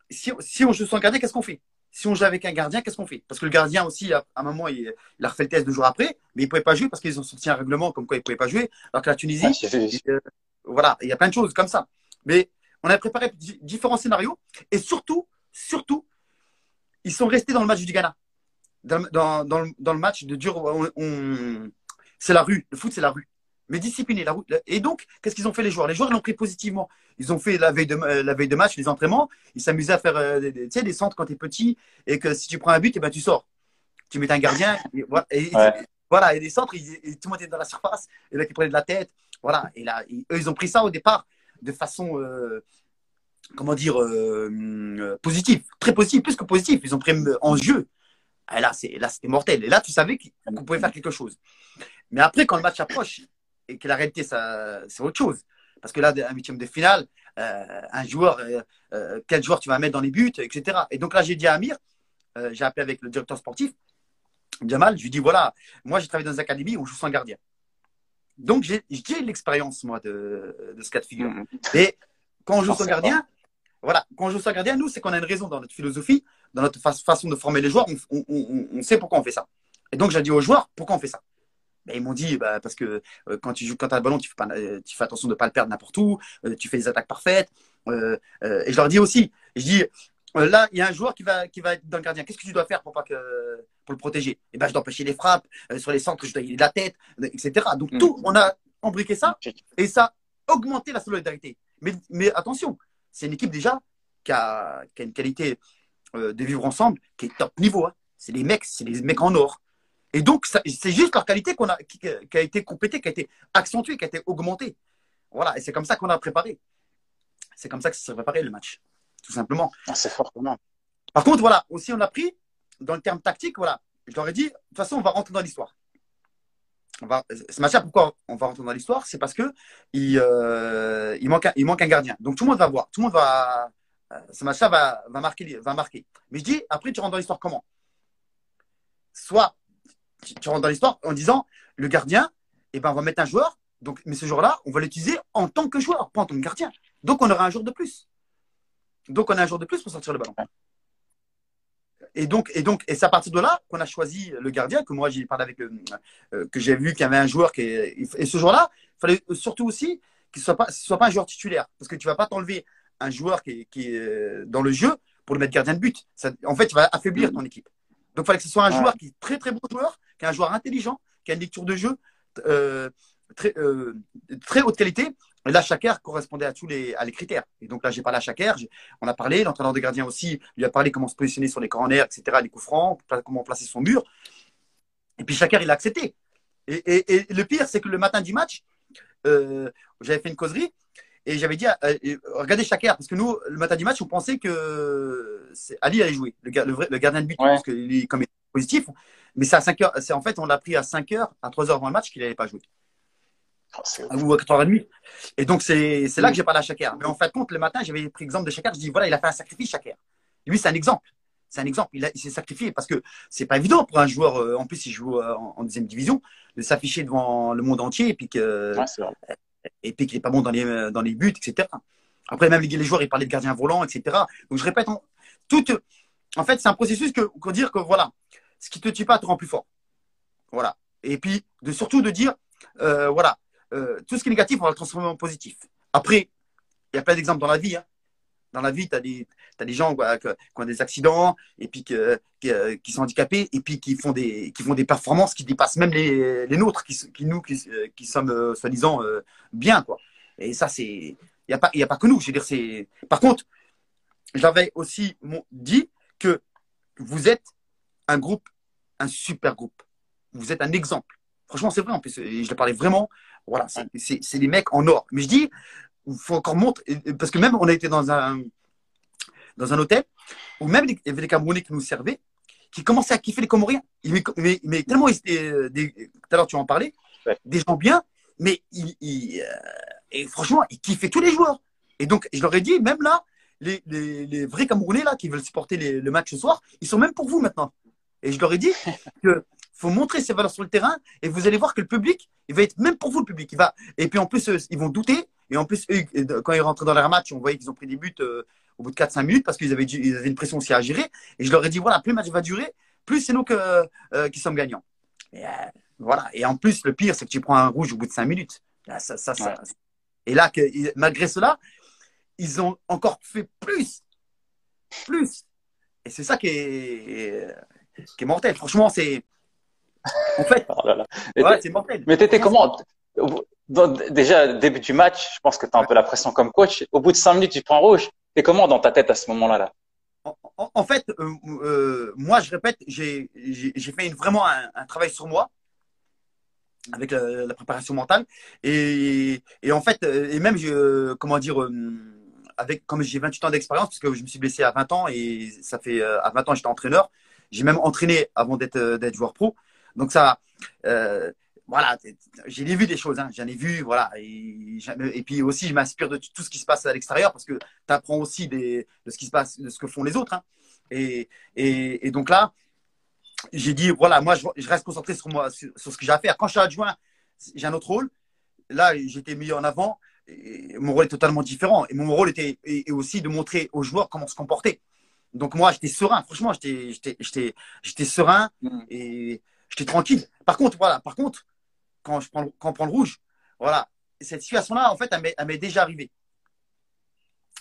S2: si, si on joue sans garder, qu'est-ce qu'on fait? Si on joue avec un gardien, qu'est-ce qu'on fait? Parce que le gardien aussi, à un moment, il, a refait le test deux jours après, mais il ne pouvait pas jouer parce qu'ils ont sorti un règlement comme quoi il ne pouvait pas jouer. Alors que la Tunisie, voilà, il y a plein de choses comme ça. Mais on a préparé différents scénarios et surtout, surtout, ils sont restés dans le match du Ghana. Dans, dans, dans, le, dans le, match de dur, on, c'est la rue. Le foot, c'est la rue mais discipliné. La, et donc, qu'est-ce qu'ils ont fait les joueurs? Les joueurs l'ont pris positivement. Ils ont fait la veille de, euh, la veille de match, les entraînements. Ils s'amusaient à faire euh, des, sais, des centres quand tu es petit et que si tu prends un but, et eh ben, tu sors. Tu mets un gardien. Et, voilà, et des centres, ils, tout le monde était dans la surface. Et là, ils prenaient de la tête. Voilà. Et là, eux, ils ont pris ça au départ de façon, euh, comment dire, positive. Très positive, plus que positive. Ils ont pris en jeu. Et là, c'était mortel. Et là, tu savais qu'on pouvait faire quelque chose. Mais après, quand le match approche, et que la réalité, c'est autre chose. Parce que là, un huitième de finale, euh, un joueur, euh, euh, quel joueur tu vas mettre dans les buts, etc. Et donc là, j'ai dit à Amir, j'ai appelé avec le directeur sportif, Jamal, je lui dis voilà, moi j'ai travaillé dans une académie où je joue sans gardien. Donc j'ai l'expérience, moi, de, de, ce cas de figure. Et quand on joue sans gardien, voilà, quand on joue sans gardien, nous, c'est qu'on a une raison dans notre philosophie, dans notre façon de former les joueurs, on, on, on sait pourquoi on fait ça. Et donc j'ai dit aux joueurs pourquoi on fait ça? Ben, ils m'ont dit bah, parce que euh, quand tu joues quand as le ballon, tu fais, pas, euh, tu fais attention de ne pas le perdre n'importe où, euh, tu fais des attaques parfaites. et je leur dis aussi, je dis là, il y a un joueur qui va, qui va être dans le gardien. Qu'est-ce que tu dois faire pour, pas que, pour le protéger Et eh ben, je dois empêcher les frappes, sur les centres, je dois y de la tête, etc. Donc, mm. tout, on a embriqué ça et ça a augmenté la solidarité. Mais, mais attention, c'est une équipe déjà qui a, qui a une qualité de vivre ensemble qui est top niveau. Hein. C'est des mecs, c'est des mecs en or. Et donc, c'est juste leur qualité qu'on a, qui, a été complétée, qui a été accentuée, qui a été augmentée. Voilà, et c'est comme ça qu'on a préparé. C'est comme ça que ça s'est préparé le match, tout simplement.
S1: Ah, c'est fort,
S2: Par contre, voilà, aussi on a pris, dans le terme tactique, voilà, je leur ai dit, de toute façon, on va rentrer dans l'histoire. ce match-là, pourquoi on va rentrer dans l'histoire? C'est parce que euh, il, manque un, gardien. Donc tout le monde va voir, tout le monde va, euh, ce match-là va, va, marquer, va marquer. Mais je dis, après, tu rentres dans l'histoire comment? Soit tu, rentres dans l'histoire en disant, le gardien, eh ben, on va mettre un joueur, donc, mais ce joueur-là, on va l'utiliser en tant que joueur, pas en tant que gardien. Donc, on aura un jour de plus. Donc, on a un jour de plus pour sortir le ballon. Et donc, et donc, et c'est à partir de là qu'on a choisi le gardien, que moi j'ai parlé avec, euh, que j'ai vu qu'il y avait un joueur qui est, et ce joueur-là, il fallait surtout aussi qu'il soit pas, soit pas un joueur titulaire, parce que tu vas pas t'enlever un joueur qui est, dans le jeu pour le mettre gardien de but. en fait, tu vas affaiblir ton équipe. Donc, il fallait que ce soit un joueur qui est très très bon joueur, qui est un joueur intelligent, qui a une lecture de jeu euh, très, euh, très haute qualité. Et là, Chaker correspondait à tous les, à les critères. Et donc là, j'ai parlé à Chaker, on a parlé, l'entraîneur de gardien aussi lui a parlé comment se positionner sur les corners, etc., les coups francs, comment placer son mur. Et puis Chaker, il a accepté. Et, le pire, c'est que le matin du match, euh, j'avais fait une causerie et j'avais dit, regardez Chaker, parce que nous, le matin du match, on pensait que Ali allait jouer, le, le, gardien de but, parce qu'il est comme positif. Mais c'est à 5 heures, c'est en fait, on l'a pris à 5 heures, à 3 heures avant le match qu'il n'allait pas jouer. Oh, ou à 4h30. Et donc, c'est là que j'ai parlé à Chaker. Mais en fait, compte, le matin, j'avais pris l'exemple de Chaker. Je dis, voilà, il a fait un sacrifice, Chaker. Lui, c'est un exemple. C'est un exemple. Il, il s'est sacrifié parce que c'est pas évident pour un joueur, euh, en plus, il joue euh, en, deuxième division, de s'afficher devant le monde entier et puis que, et puis qu'il n'est pas bon dans les, dans les buts, etc. Après, même les, joueurs, ils parlaient de gardien volant, etc. Donc, je répète, en, tout, en fait, c'est un processus que, qu'on dire que voilà, ce qui te tue pas te rend plus fort. Voilà. Et puis, de, surtout de dire, euh, voilà, euh, tout ce qui est négatif, on va le transformer en positif. Après, il y a plein d'exemples dans la vie. Hein. Dans la vie, tu as, des gens qui, ont des accidents et puis euh, qui, sont handicapés et puis qui font des, qui font des performances qui dépassent même les, les nôtres, qui, qui nous, qui, qui sommes soi-disant bien. Quoi. Et ça, c'est. Il n'y a, pas, a pas que nous. Je dire. Par contre, j'avais aussi dit que vous êtes un groupe, un super groupe. Vous êtes un exemple. Franchement, c'est vrai. Je le parlais vraiment. Voilà, c'est des mecs en or. Mais je dis, il faut encore montrer. Parce que même, on a été dans un, dans un hôtel où même il y avait des Camerounais qui nous servaient, qui commençaient à kiffer les Comoriens. Mais, mais, tellement, euh, des, tout à l'heure, tu en parlais, des gens bien, mais ils, euh, et franchement, ils kiffaient tous les joueurs. Et donc, je leur ai dit, même là, les, les, vrais Camerounais là, qui veulent supporter le match ce soir, ils sont même pour vous maintenant. Et je leur ai dit que faut montrer ses valeurs sur le terrain et vous allez voir que le public, il va être même pour vous le public. Il va et puis en plus ils vont douter et en plus quand ils rentraient dans leur match, on voyait qu'ils ont pris des buts euh, au bout de 4-5 minutes parce qu'ils avaient, ils avaient une pression aussi à gérer. Et je leur ai dit voilà, plus le match va durer, plus c'est nous que, euh, qui sommes gagnants. Et, euh, voilà. Et en plus, le pire, c'est que tu prends un rouge au bout de 5 minutes. ça, ça, Et là, que, malgré cela, ils ont encore fait plus. Plus. Et c'est ça qui est, qui est mortel. Franchement, c'est. En fait, oh
S1: c'est mortel. Mais t'étais comment Déjà, début du match, je pense que tu as un peu la pression comme coach. Au bout de 5 minutes, tu prends rouge. T'es comment dans ta tête à ce moment-là là?
S2: En, fait, euh, euh, moi, je répète, j'ai fait vraiment un, travail sur moi avec la, préparation mentale. Et, et, en fait, et même, je, comment dire, euh, avec, comme j'ai 28 ans d'expérience, parce que je me suis blessé à 20 ans et ça fait, à 20 ans, j'étais entraîneur. J'ai même entraîné avant d'être euh, d'être joueur pro. Donc ça, euh, voilà, j'ai vu des choses, hein, j'en ai vu, voilà. Et, et, puis aussi, je m'inspire de tout ce qui se passe à l'extérieur parce que tu apprends aussi des, de ce qui se passe, de ce que font les autres. Hein. Et, et, et, donc là, j'ai dit, voilà, moi, je, je, reste concentré sur moi, sur, ce que j'ai à faire. Quand je suis adjoint, j'ai un autre rôle. Là, j'étais mis en avant. Et mon rôle est totalement différent. Et mon rôle était et aussi de montrer aux joueurs comment se comporter. Donc moi, j'étais serein. Franchement, j'étais serein mm. et j'étais tranquille. Par contre, voilà, par contre, quand, je prends, quand on prend le rouge, voilà, cette situation-là, en fait, elle m'est déjà arrivée.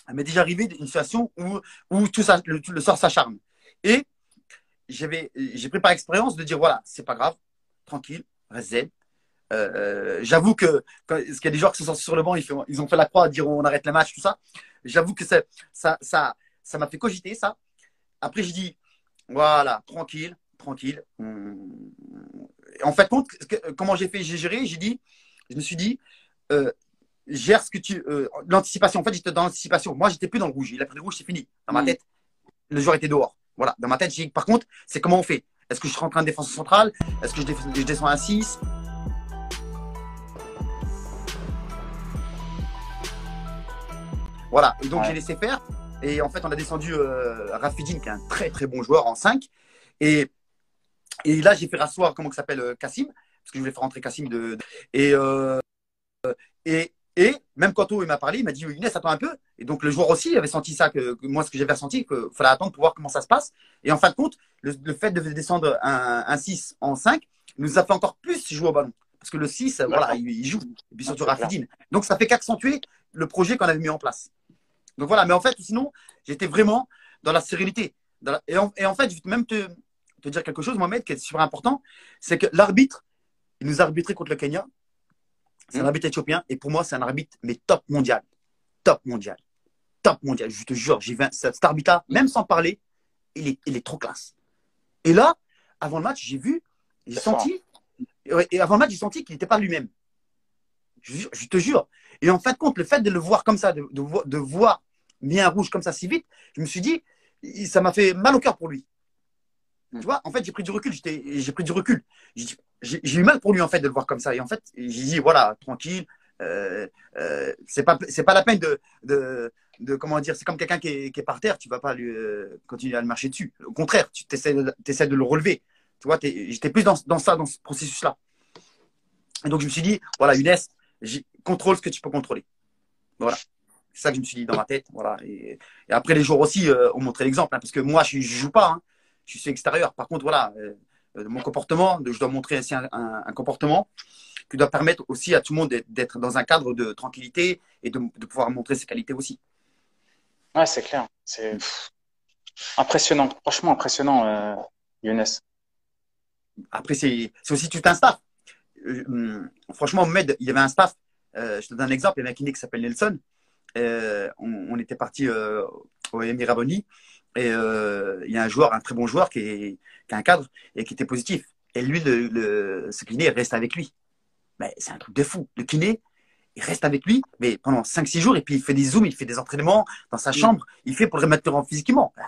S2: Elle m'est déjà arrivée une situation où, où tout le, sort s'acharne. Et j'ai pris par expérience de dire, voilà, c'est pas grave, tranquille, reste euh, J'avoue que, parce qu'il y a des joueurs qui sont sortis sur le banc, ils, ils ont fait la croix à dire on arrête le match, tout ça. J'avoue que ça, ça, ça, ça m'a fait cogiter ça. Après, je dis, voilà, tranquille, tranquille. En fait, compte, comment j'ai fait J'ai géré, j'ai dit, je me suis dit, euh, gère ce que tu. Euh, l'anticipation. En fait, j'étais dans l'anticipation. Moi, j'étais plus dans le rouge. Il a pris le rouge, c'est fini. Dans ma mm. tête, le joueur était dehors. Voilà. Dans ma tête, j'ai par contre, c'est comment on fait? Est-ce que je suis en train de défense centrale? Est-ce que je, descends à 6 Voilà. Et donc, j'ai laissé faire. Et en fait, on a descendu euh, Rafidine, qui est un très très bon joueur en 5. Et, et là, j'ai fait rasseoir, comment il s'appelle, euh, Cassim, parce que je voulais faire rentrer Cassim de. Et, euh, et, et même quand il m'a parlé, il m'a dit Inès, attends un peu. Et donc le joueur aussi avait senti ça, que, moi, ce que j'avais ressenti, qu'il fallait attendre pour voir comment ça se passe. Et en fin de compte, le, fait de descendre un, un, 6 en 5 nous a fait encore plus jouer au ballon. Parce que le 6, voilà, il, joue. Et puis surtout Rafidine. Donc ça fait qu'accentuer le projet qu'on avait mis en place. Donc voilà, mais en fait, sinon, j'étais vraiment dans la sérénité. et, en, fait, je vais même te, te dire quelque chose, Mohamed, qui est super important, c'est que l'arbitre, il nous a arbitré contre le Kenya. C'est un hmm. arbitre éthiopien. Et pour moi, c'est un arbitre, mais top mondial. Top mondial. Top mondial. Je te jure, j'ai vu cet arbitre même sans parler, il est, il est trop classe. Et là, avant le match, j'ai vu, j'ai senti, et avant le match, j'ai senti qu'il n'était pas lui-même. Je, te jure. Et en fin de compte, le fait de le voir comme ça, de, de, voir bien rouge comme ça si vite, je me suis dit, ça m'a fait mal au cœur pour lui. Tu vois, en fait, j'ai pris du recul. J'ai pris du recul. J'ai eu mal pour lui en fait de le voir comme ça. Et en fait, j'ai dit voilà, tranquille. Euh, euh, c'est pas la peine de, de, comment dire. C'est comme quelqu'un qui est, qui est, par terre. Tu vas pas lui euh, continuer à le marcher dessus. Au contraire, tu essaies essaies de le relever. Tu vois, j'étais plus dans, dans ça, dans ce processus-là. Et donc je me suis dit voilà, Younes, contrôle ce que tu peux contrôler. Voilà. C'est ça que je me suis dit dans ma tête. Voilà. Et, après, les joueurs aussi euh, ont montré l'exemple. Hein, parce que moi, je ne joue pas. Hein. Je suis extérieur. Par contre, voilà, euh, euh, mon comportement, je dois montrer aussi un, comportement qui doit permettre aussi à tout le monde d'être dans un cadre de tranquillité et de, pouvoir montrer ses qualités aussi.
S1: Ouais, c'est clair. C'est impressionnant. Franchement, impressionnant, Younes.
S2: Après, c'est aussi tout un staff. Hum, franchement, Med, il y avait un staff. je te donne un exemple. Il y avait un kiné qui s'appelle Nelson. Euh, on, était parti euh, au Emiraboni et euh, il y a un joueur, un très bon joueur qui est, qui un cadre et qui était positif. Et lui, le, ce kiné reste avec lui. Mais c'est un truc de fou. Le kiné, il reste avec lui, mais pendant 5-6 jours, et puis il fait des zooms, il fait des entraînements dans sa chambre, il fait pour le remettre en physiquement. Bah,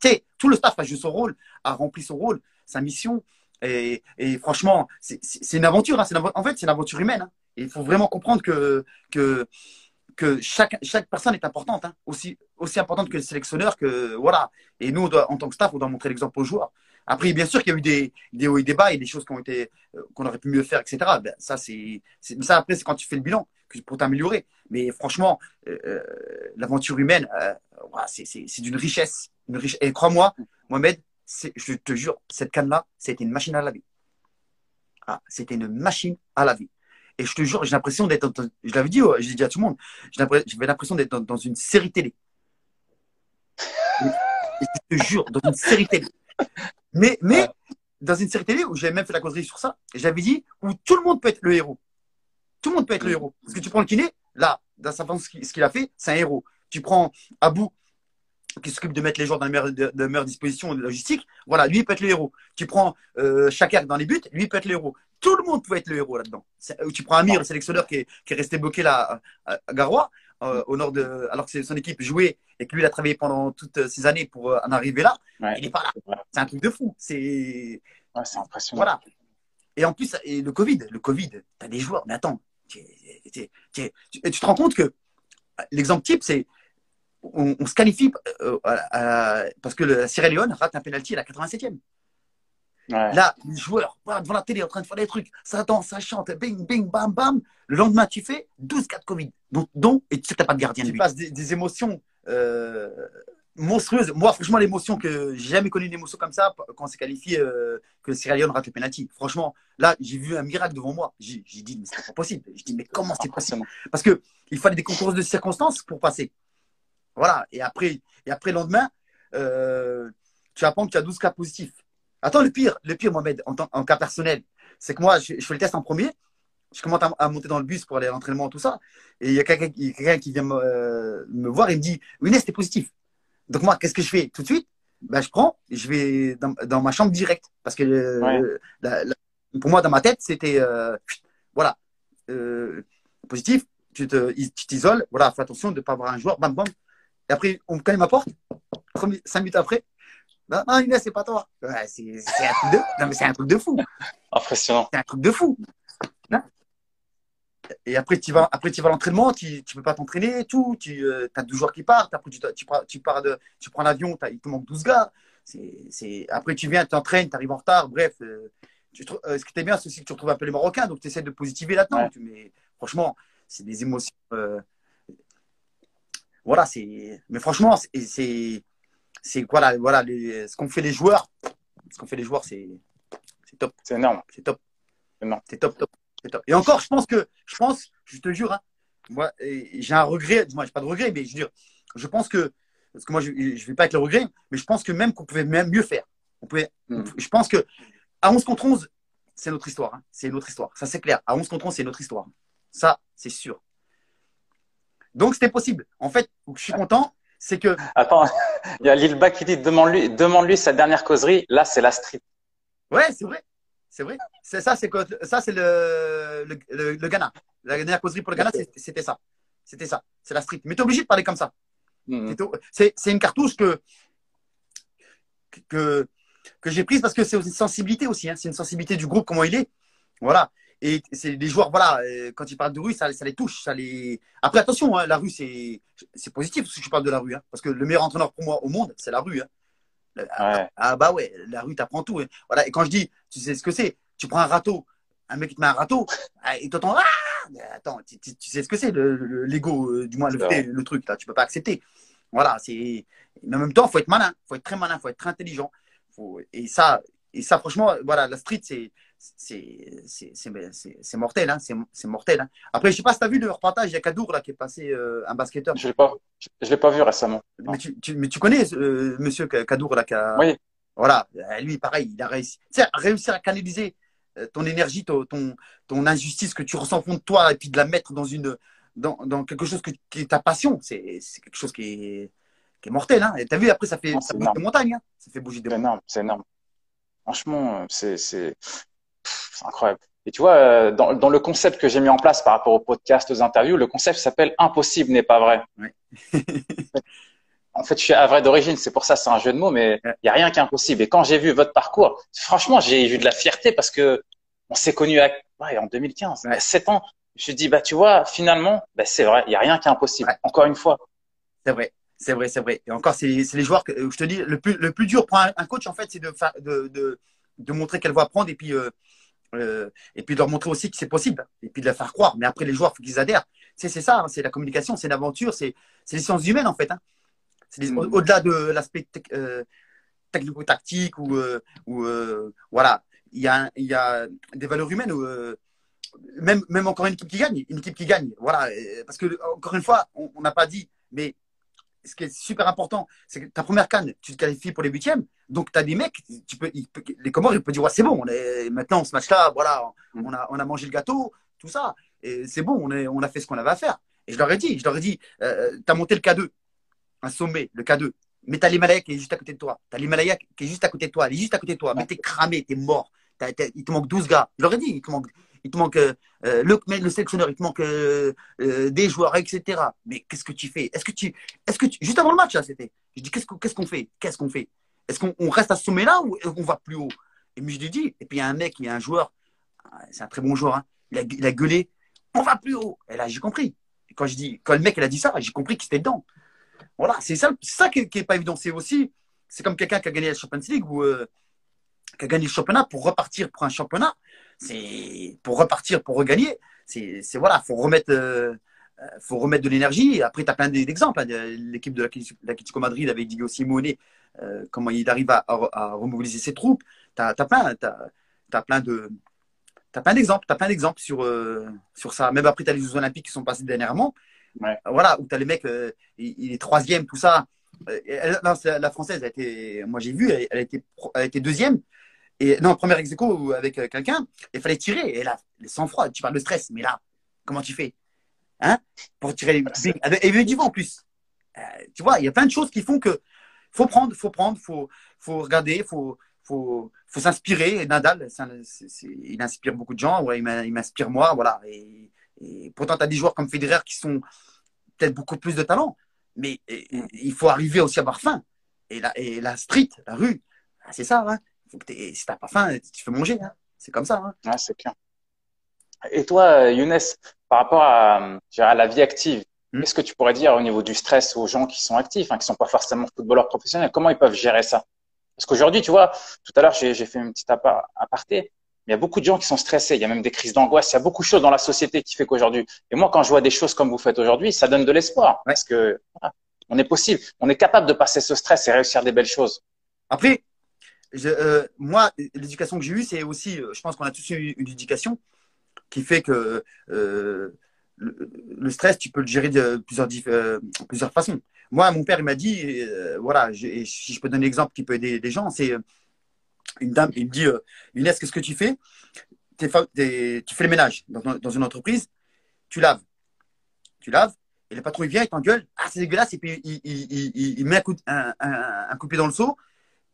S2: tu sais, tout le staff a joué son rôle, a rempli son rôle, sa mission. Et, franchement, c'est une aventure. Hein, en fait, c'est une aventure humaine. Hein. il faut vraiment comprendre que, que que chaque, chaque personne est importante, hein. aussi, aussi importante que le sélectionneur, que voilà. Et nous, en tant que staff, on doit montrer l'exemple aux joueurs. Après, bien sûr qu'il y a eu des, hauts et des bas et des choses euh, qu'on aurait pu mieux faire, etc. Ben, ça, c'est, ça après, c'est quand tu fais le bilan pour t'améliorer. Mais franchement, euh, euh, l'aventure humaine, c'est, d'une richesse, une. Et crois-moi, Mohamed, je te jure, cette canne-là, c'était une machine à laver. Ah, c'était une machine à laver. Et je te jure, j'ai l'impression d'être, je l'avais dit, j'ai dit à tout le monde, j'avais l'impression d'être dans, une série télé. je te jure, dans une série télé. Mais, mais dans une série télé où j'avais même fait la causerie sur ça, j'avais dit où tout le monde peut être le héros. Tout le monde peut être le héros. Parce que tu prends le kiné, là, dans sa façon, ce qu'il a fait, c'est un héros. Tu prends Abou, qui s'occupe de mettre les joueurs dans de, meilleures dispositions logistiques, voilà, lui il peut être le héros. Tu prends euh, dans les buts, lui il peut être le héros. Tout le monde peut être le héros là-dedans. Euh, tu prends Amir, le sélectionneur qui est, qui est resté bloqué là à, Garoua, euh, au nord de, alors que son équipe jouait et que lui il a travaillé pendant toutes ces années pour euh, en arriver là. il n'est pas là. C'est un truc de fou. C'est
S1: impressionnant.
S2: Voilà. Et en plus, et le Covid, le Covid, tu as des joueurs, mais attends, tu, tu, te rends compte que l'exemple type, c'est on, se qualifie euh, parce que le Sierra Leone rate un penalty à la 87e. Là, les joueurs, devant la télé, en train de faire des trucs, ça danse, ça chante, bing, bing, bam, bam. Le lendemain, tu fais 12 cas de Covid. Donc, et tu sais que tu pas de gardien.
S1: Tu passes des, émotions euh, monstrueuses. Moi, franchement, l'émotion que j'ai jamais connu une émotion comme ça quand on s'est qualifié euh, que le Sierra Leone rate le penalty. Franchement, là, j'ai vu un miracle devant moi. J'ai dit, mais c'est pas possible. Je dis, mais comment c'est possible? Parce que il fallait des concours de circonstances pour passer. Voilà. Et après, et après le lendemain, euh, tu apprends que tu as 12 cas positifs. Attends, le pire, le pire, Mohamed, en, en cas personnel, c'est que moi, je, fais le test en premier. Je commence à, monter dans le bus pour aller à l'entraînement, tout ça. Et il y a quelqu'un qui vient me, euh, me, voir et me dit Oui, t'es positif. Donc, moi, qu'est-ce que je fais Tout de suite, ben, je prends, je vais dans, dans ma chambre directe. Parce que euh, la,
S2: pour moi, dans ma tête, c'était euh, voilà, positif. Tu te, tu t'isoles. Voilà, fais attention de ne pas avoir un joueur. Bam, bam. Et après, on me ma porte. Cinq minutes après, non, non Inès, c'est pas toi. Ouais, c'est, un truc de, non, mais c'est un truc de fou.
S1: Impressionnant.
S2: C'est un truc de fou. Et après, tu vas, après, tu vas à l'entraînement, tu ne peux pas t'entraîner et tout. Tu euh, as 12 joueurs qui partent. Après, tu, tu, tu, pars de, tu prends l'avion, il te manque 12 gars. C'est. Après, tu viens, tu t'entraînes, tu arrives en retard. Bref, euh, tu, euh, ce qui était bien, c'est aussi que tu retrouves un peu les Marocains. Donc, tu essaies de positiver là-dedans. Ouais. Mais franchement, c'est des émotions. Voilà, c'est. Mais franchement, c'est. c'est, voilà, voilà les, ce qu'ont fait les joueurs. Ce qu'ont fait les joueurs, c'est, c'est top.
S1: C'est énorme.
S2: C'est top.
S1: C'est.
S2: C'est top, top. Et encore, je pense que, je pense, je te jure, hein, moi, j'ai un regret. Moi, j'ai pas de regret, mais je veux dire, je pense que, parce que moi, je, je vais pas être le regret, mais je pense que même qu'on pouvait même mieux faire. On pouvait, mm. Je pense que à 11 contre 11, c'est notre histoire. Hein. C'est notre histoire. Ça, c'est clair. À 11 contre 11, c'est notre histoire. Ça, c'est sûr. Donc, c'était possible. En fait, je suis content, c'est que.
S1: Attends, il y a Lilba qui dit demande-lui demande sa dernière causerie. Là, c'est la street.
S2: Ouais, c'est vrai. C'est vrai. C'est ça, c'est ça, c'est le, le, le, le, Ghana. La dernière causerie pour le Ghana, c'était ça. C'était ça. C'est la street. Mais tu es obligé de parler comme ça. Mmh. C'est une cartouche que, que, que j'ai prise parce que c'est une sensibilité aussi. Hein. C'est une sensibilité du groupe, comment il est. Voilà. Et c'est les joueurs, voilà, quand ils parlent de rue, ça, ça les touche. Ça les... Après, attention, hein, la rue, c'est positif si je parle de la rue. Hein, parce que le meilleur entraîneur pour moi au monde, c'est la rue. Hein.
S1: Ouais.
S2: Ah bah ouais, la rue t'apprend tout. Voilà. Et quand je dis, tu sais ce que c'est, tu prends un râteau, un mec qui te met un râteau, il t'entend ah Attends, tu, tu, tu, sais ce que c'est l'ego, le, du moins le, fait, le truc là, tu peux pas accepter. Voilà, c'est. Mais en même temps, faut être malin, faut être très malin, faut être très intelligent. Faut... Et ça, et ça, franchement, voilà, la street, c'est c'est mortel, hein, c'est mortel. Hein. Après, je sais pas si tu as vu le reportage, il y a Kadour là, qui est passé euh, un basketteur.
S1: Je ne l'ai pas vu récemment.
S2: Mais tu, tu, mais tu connais euh, monsieur Kadour là, qui a,
S1: Oui.
S2: Voilà, lui, pareil, il a réussi, tu sais, réussir à canaliser euh, ton énergie, ton, ton, ton, injustice que tu ressens au fond de toi et puis de la mettre dans, une, dans, dans quelque chose que, qui est ta passion, c'est quelque chose qui est, qui est mortel. Hein. Tu as vu, après, ça fait, ça bouge des montagnes. Hein. Ça fait bouger des
S1: montagnes. C'est énorme, c'est énorme. Franchement, c'est incroyable. Et tu vois, euh, dans, dans le concept que j'ai mis en place par rapport au podcast, aux interviews, le concept s'appelle Impossible n'est pas vrai.
S2: Oui.
S1: en fait, je suis à vrai d'origine, c'est pour ça c'est un jeu de mots, mais il n'y a rien qui est impossible. Et quand j'ai vu votre parcours, franchement, j'ai eu de la fierté parce que on s'est connus ouais, en 2015, ouais. 7 ans. Je me dis, bah, tu vois, finalement, bah, c'est vrai, il n'y a rien qui est impossible. Ouais. Encore une fois.
S2: C'est vrai. C'est vrai, c'est vrai. Et encore, c'est les joueurs que je te dis, le plus, le plus dur pour un, un coach, en fait, c'est de, de, de, de, montrer quelle voie prendre et puis, euh, euh, et puis de leur montrer aussi que c'est possible et puis de la faire croire. Mais après, les joueurs, il faut qu'ils adhèrent. C'est ça, hein, c'est la communication, c'est l'aventure, c'est les sciences humaines, en fait. Hein. Mmh. Au-delà de l'aspect euh, technico-tactique ou, euh, ou euh, voilà, il y a, y a des valeurs humaines. Où, même, même encore une équipe qui gagne, une équipe qui gagne. Voilà, parce que encore une fois, on n'a pas dit, mais ce qui est super important, c'est que ta première canne, tu te qualifies pour les huitièmes. Donc, tu as des mecs, tu peux, peut, les Comores, ils peuvent dire ouais, c'est bon, on est, maintenant, ce match-là, voilà, mmh. on a, on a mangé le gâteau, tout ça. Et c'est bon, on, est, on a fait ce qu'on avait à faire. Et je leur ai dit, je leur ai dit, euh, tu as monté le K2, un sommet, le K2. Mais tu as l'Himalaya qui est juste à côté de toi. Tu as l'Himalaya qui est juste à côté de toi. Elle est juste à côté de toi. Mais tu es cramé, tu es mort. As, il te manque 12 gars. Je leur ai dit, il te manque il te manque euh, le, le sélectionneur, il te manque euh, euh, des joueurs, etc. Mais qu'est-ce que tu fais? Est-ce que tu, est-ce que tu, juste avant le match là, c'était. Je dis qu'est-ce qu'on qu'est-ce qu'on fait? Qu'est-ce qu'on fait? Est-ce qu'on reste à ce sommet-là ou on va plus haut? Et puis je lui dis. Et puis il y a un mec, il y a un joueur, c'est un très bon joueur. Hein, il, a, il, a, gueulé, on va plus haut. Et là j'ai compris. Quand je dis, quand le mec il a dit ça, j'ai compris qu'il était dedans. Voilà, c'est ça, ça qui, qui est pas évident. C'est aussi, c'est comme quelqu'un qui a gagné la Champions League ou euh, qui a gagné le championnat pour repartir pour un championnat c'est pour repartir, pour regagner. C'est voilà, faut remettre, euh, faut remettre de l'énergie. Après, tu as plein d'exemples. Hein. L'équipe de l'Atlético Madrid avec Diego Simone, euh, comment il arrive à, à, à, remobiliser ses troupes. Tu as, as, plein, as, as plein de T'as plein d'exemples, as plein d'exemples sur, euh, sur ça. Même après, tu as les Jeux Olympiques qui sont passés dernièrement.
S1: Ouais.
S2: Voilà, où tu as les mecs, euh, il, il, est troisième, tout ça. Euh, elle, non, la française, a été, moi j'ai vu, elle, elle, a été, elle a été deuxième. Et non, premier ex avec euh, quelqu'un, il fallait tirer. Et là, sans froid, tu parles de stress, mais là, comment tu fais Hein Pour tirer les. Et y avait du vent en plus. Euh, tu vois, il y a plein de choses qui font que faut prendre, faut prendre, faut, faut regarder, faut, faut, faut s'inspirer. Nadal, il inspire beaucoup de gens. Ouais, il m'inspire moi. Voilà. Et, pourtant, tu as des joueurs comme Federer qui sont peut-être beaucoup plus de talent. Mais il faut arriver aussi à avoir faim. Et la, et la street, la rue, ah, c'est ça. Hein. Faut que si t'as pas faim, tu fais manger. Hein. C'est comme ça. Hein.
S1: Ah, c'est clair. Et toi, Younes, par rapport à, à la vie active, hmm. qu'est-ce que tu pourrais dire au niveau du stress aux gens qui sont actifs, hein, qui sont pas forcément footballeurs professionnels? Comment ils peuvent gérer ça? Parce qu'aujourd'hui, tu vois, tout à l'heure, j'ai fait une petite aparté. Il y a beaucoup de gens qui sont stressés. Il y a même des crises d'angoisse. Il y a beaucoup de choses dans la société qui fait qu'aujourd'hui. Et moi, quand je vois des choses comme vous faites aujourd'hui, ça donne de l'espoir. Parce que on est possible. On est capable de passer ce stress et réussir des belles choses.
S2: Après, euh, moi, l'éducation que j'ai eue, c'est aussi, euh, je pense qu'on a tous eu une éducation qui fait que euh, le, stress, tu peux le gérer de plusieurs, plusieurs façons. Moi, mon père, il m'a dit, voilà, si je peux donner un exemple qui peut aider les gens, c'est une dame, il me dit, Inès, qu'est-ce que tu fais? Tu fais le ménage dans, une entreprise, tu laves. Tu laves, et le patron, il vient, il t'engueule, ah, c'est dégueulasse, et puis il, met un coup, un, coup de pied dans le seau,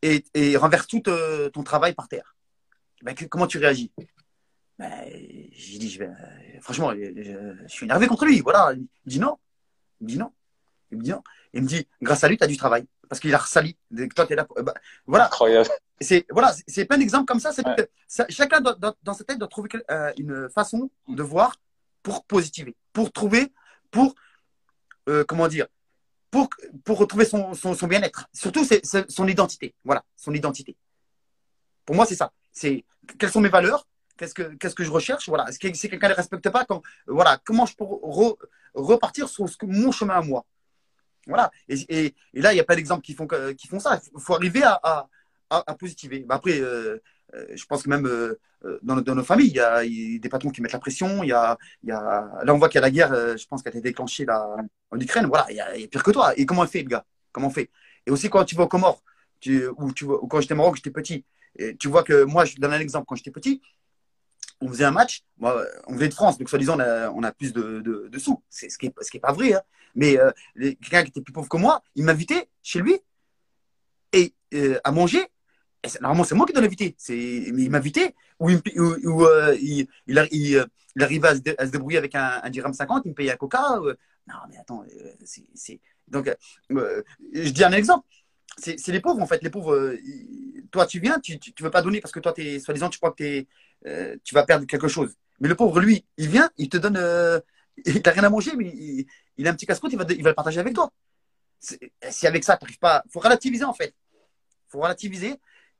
S2: et, et renverse tout euh, ton travail par terre. Ben, comment tu réagis? Ben, J'ai dit, franchement, je, suis énervé contre lui. Voilà. Il me dit non. Il me dit non. Il me dit non. Il me dit, grâce à lui, tu as du travail. Parce qu'il a ressali. Toi, es là. Ben, voilà.
S1: Incroyable.
S2: C'est voilà, c'est plein d'exemples comme ça. chacun dans sa tête doit trouver euh, une façon de voir pour positiver, pour trouver, pour euh, comment dire, pour, pour retrouver son, son, bien-être. Surtout, c'est son identité. Voilà, son identité. Pour moi, c'est ça. C'est quelles sont mes valeurs? Qu'est-ce que, qu'est-ce que je recherche? Voilà. Si quelqu'un ne respecte pas, voilà, comment je peux repartir sur mon chemin à moi? Voilà. Et, et, là, il y a pas d'exemples qui font, qui font ça. Il faut arriver à, à, à, positiver. Bah, après, euh, je pense que même euh, dans, dans, nos familles, il y, a, des patrons qui mettent la pression. Il y a. Là, on voit qu'il y a la guerre, je pense, qui a été déclenchée là, en Ukraine. Voilà, il y, a, pire que toi. Et comment on fait, le gars? Comment on fait? Et aussi, quand tu vas au Comores, ou, quand j'étais au Maroc, j'étais petit, et tu vois que moi, je donne un exemple. Quand j'étais petit, on faisait un match. Moi, on venait de France, donc soi-disant, on a, plus de, sous. C'est ce qui n'est pas vrai. Hein. Mais euh, quelqu'un qui était plus pauvre que moi, il m'invitait chez lui et à manger normalement, c'est moi qui dois l'inviter. Il m'invitait, ou, il, ou, euh, il, il, euh, il, arrivait à se, débrouiller avec un, un dirham 50, il me payait un coca. Euh. non, mais attends, c'est. Donc, je dis un exemple. C'est les pauvres, en fait. Les pauvres, toi, tu viens, tu ne veux pas donner parce que toi, es, soi-disant, tu crois que tu vas perdre quelque chose. Mais le pauvre, lui, il vient, il te donne. il n'a rien à manger, mais il, a un petit casse-croûte, il va, il va le partager avec toi. Si avec ça, tu n'arrives pas. Il faut relativiser, en fait. Il faut relativiser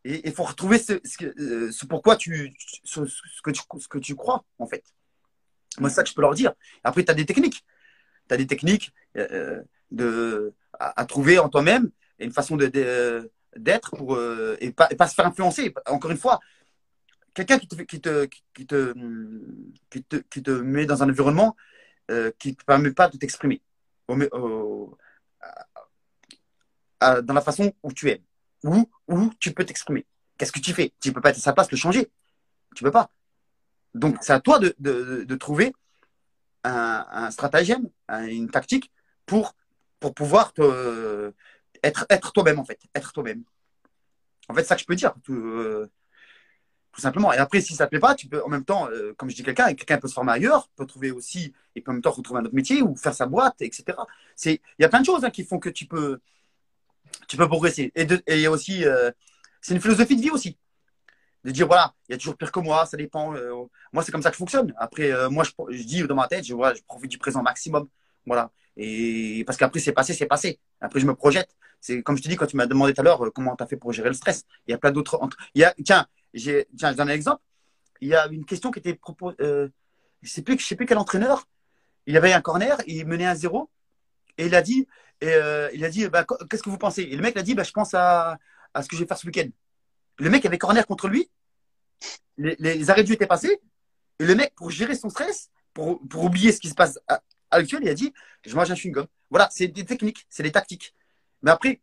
S2: et il faut retrouver ce, ce, pourquoi tu, ce, que tu, ce que tu crois, en fait. Moi, c'est ça que je peux leur dire. Après, tu as des techniques. Tu as des techniques euh, de, à, trouver en toi-même une façon d'être de, euh, et, pas, pas se faire influencer. Encore une fois, quelqu'un qui te, qui, te, qui, te, qui, te, qui te met dans un environnement euh, qui ne te permet pas de t'exprimer dans la façon où tu es où, où tu peux t'exprimer. Qu'est-ce que tu fais? Tu ne peux pas sa place, le changer. Tu ne peux pas. Donc, c'est à toi de, de, trouver un, un, stratagème, une tactique pour, pour pouvoir être, être toi-même, en fait. Être toi-même. En fait, c'est ça que je peux dire, tout, euh, tout, simplement. Et après, si ça ne te plaît pas, tu peux, en même temps, euh, comme je dis quelqu'un, quelqu'un peut se former ailleurs, peut trouver aussi, et peut en même temps retrouver un autre métier ou faire sa boîte, etc. Il y a plein de choses hein, qui font que tu peux, tu peux progresser. Et y a aussi, euh, c'est une philosophie de vie aussi. De dire, voilà, il y a toujours pire que moi, ça dépend. Euh, moi, c'est comme ça que je fonctionne. Après, euh, moi, je, dis dans ma tête, je, voilà, je profite du présent maximum. Voilà. Et parce qu'après, c'est passé, c'est passé. Après, je me projette. C'est comme je te dis, quand tu m'as demandé tout à l'heure comment tu as fait pour gérer le stress. Il y a plein d'autres. Il tiens, tiens, je donne un exemple. Il y a une question qui était proposée. je sais plus, sais plus quel entraîneur. Il avait un corner, il menait un zéro. Et il a dit, et euh, il a dit, bah, qu'est-ce que vous pensez? Et le mec a dit, bah, je pense à, à, ce que je vais faire ce week-end. Le mec avait corner contre lui. Les, arrêts de jeu étaient passés. Et le mec, pour gérer son stress, pour, pour oublier ce qui se passe à, à l'actuel, il a dit, je mange un chewing-gum. Voilà, c'est des techniques, c'est des tactiques. Mais après,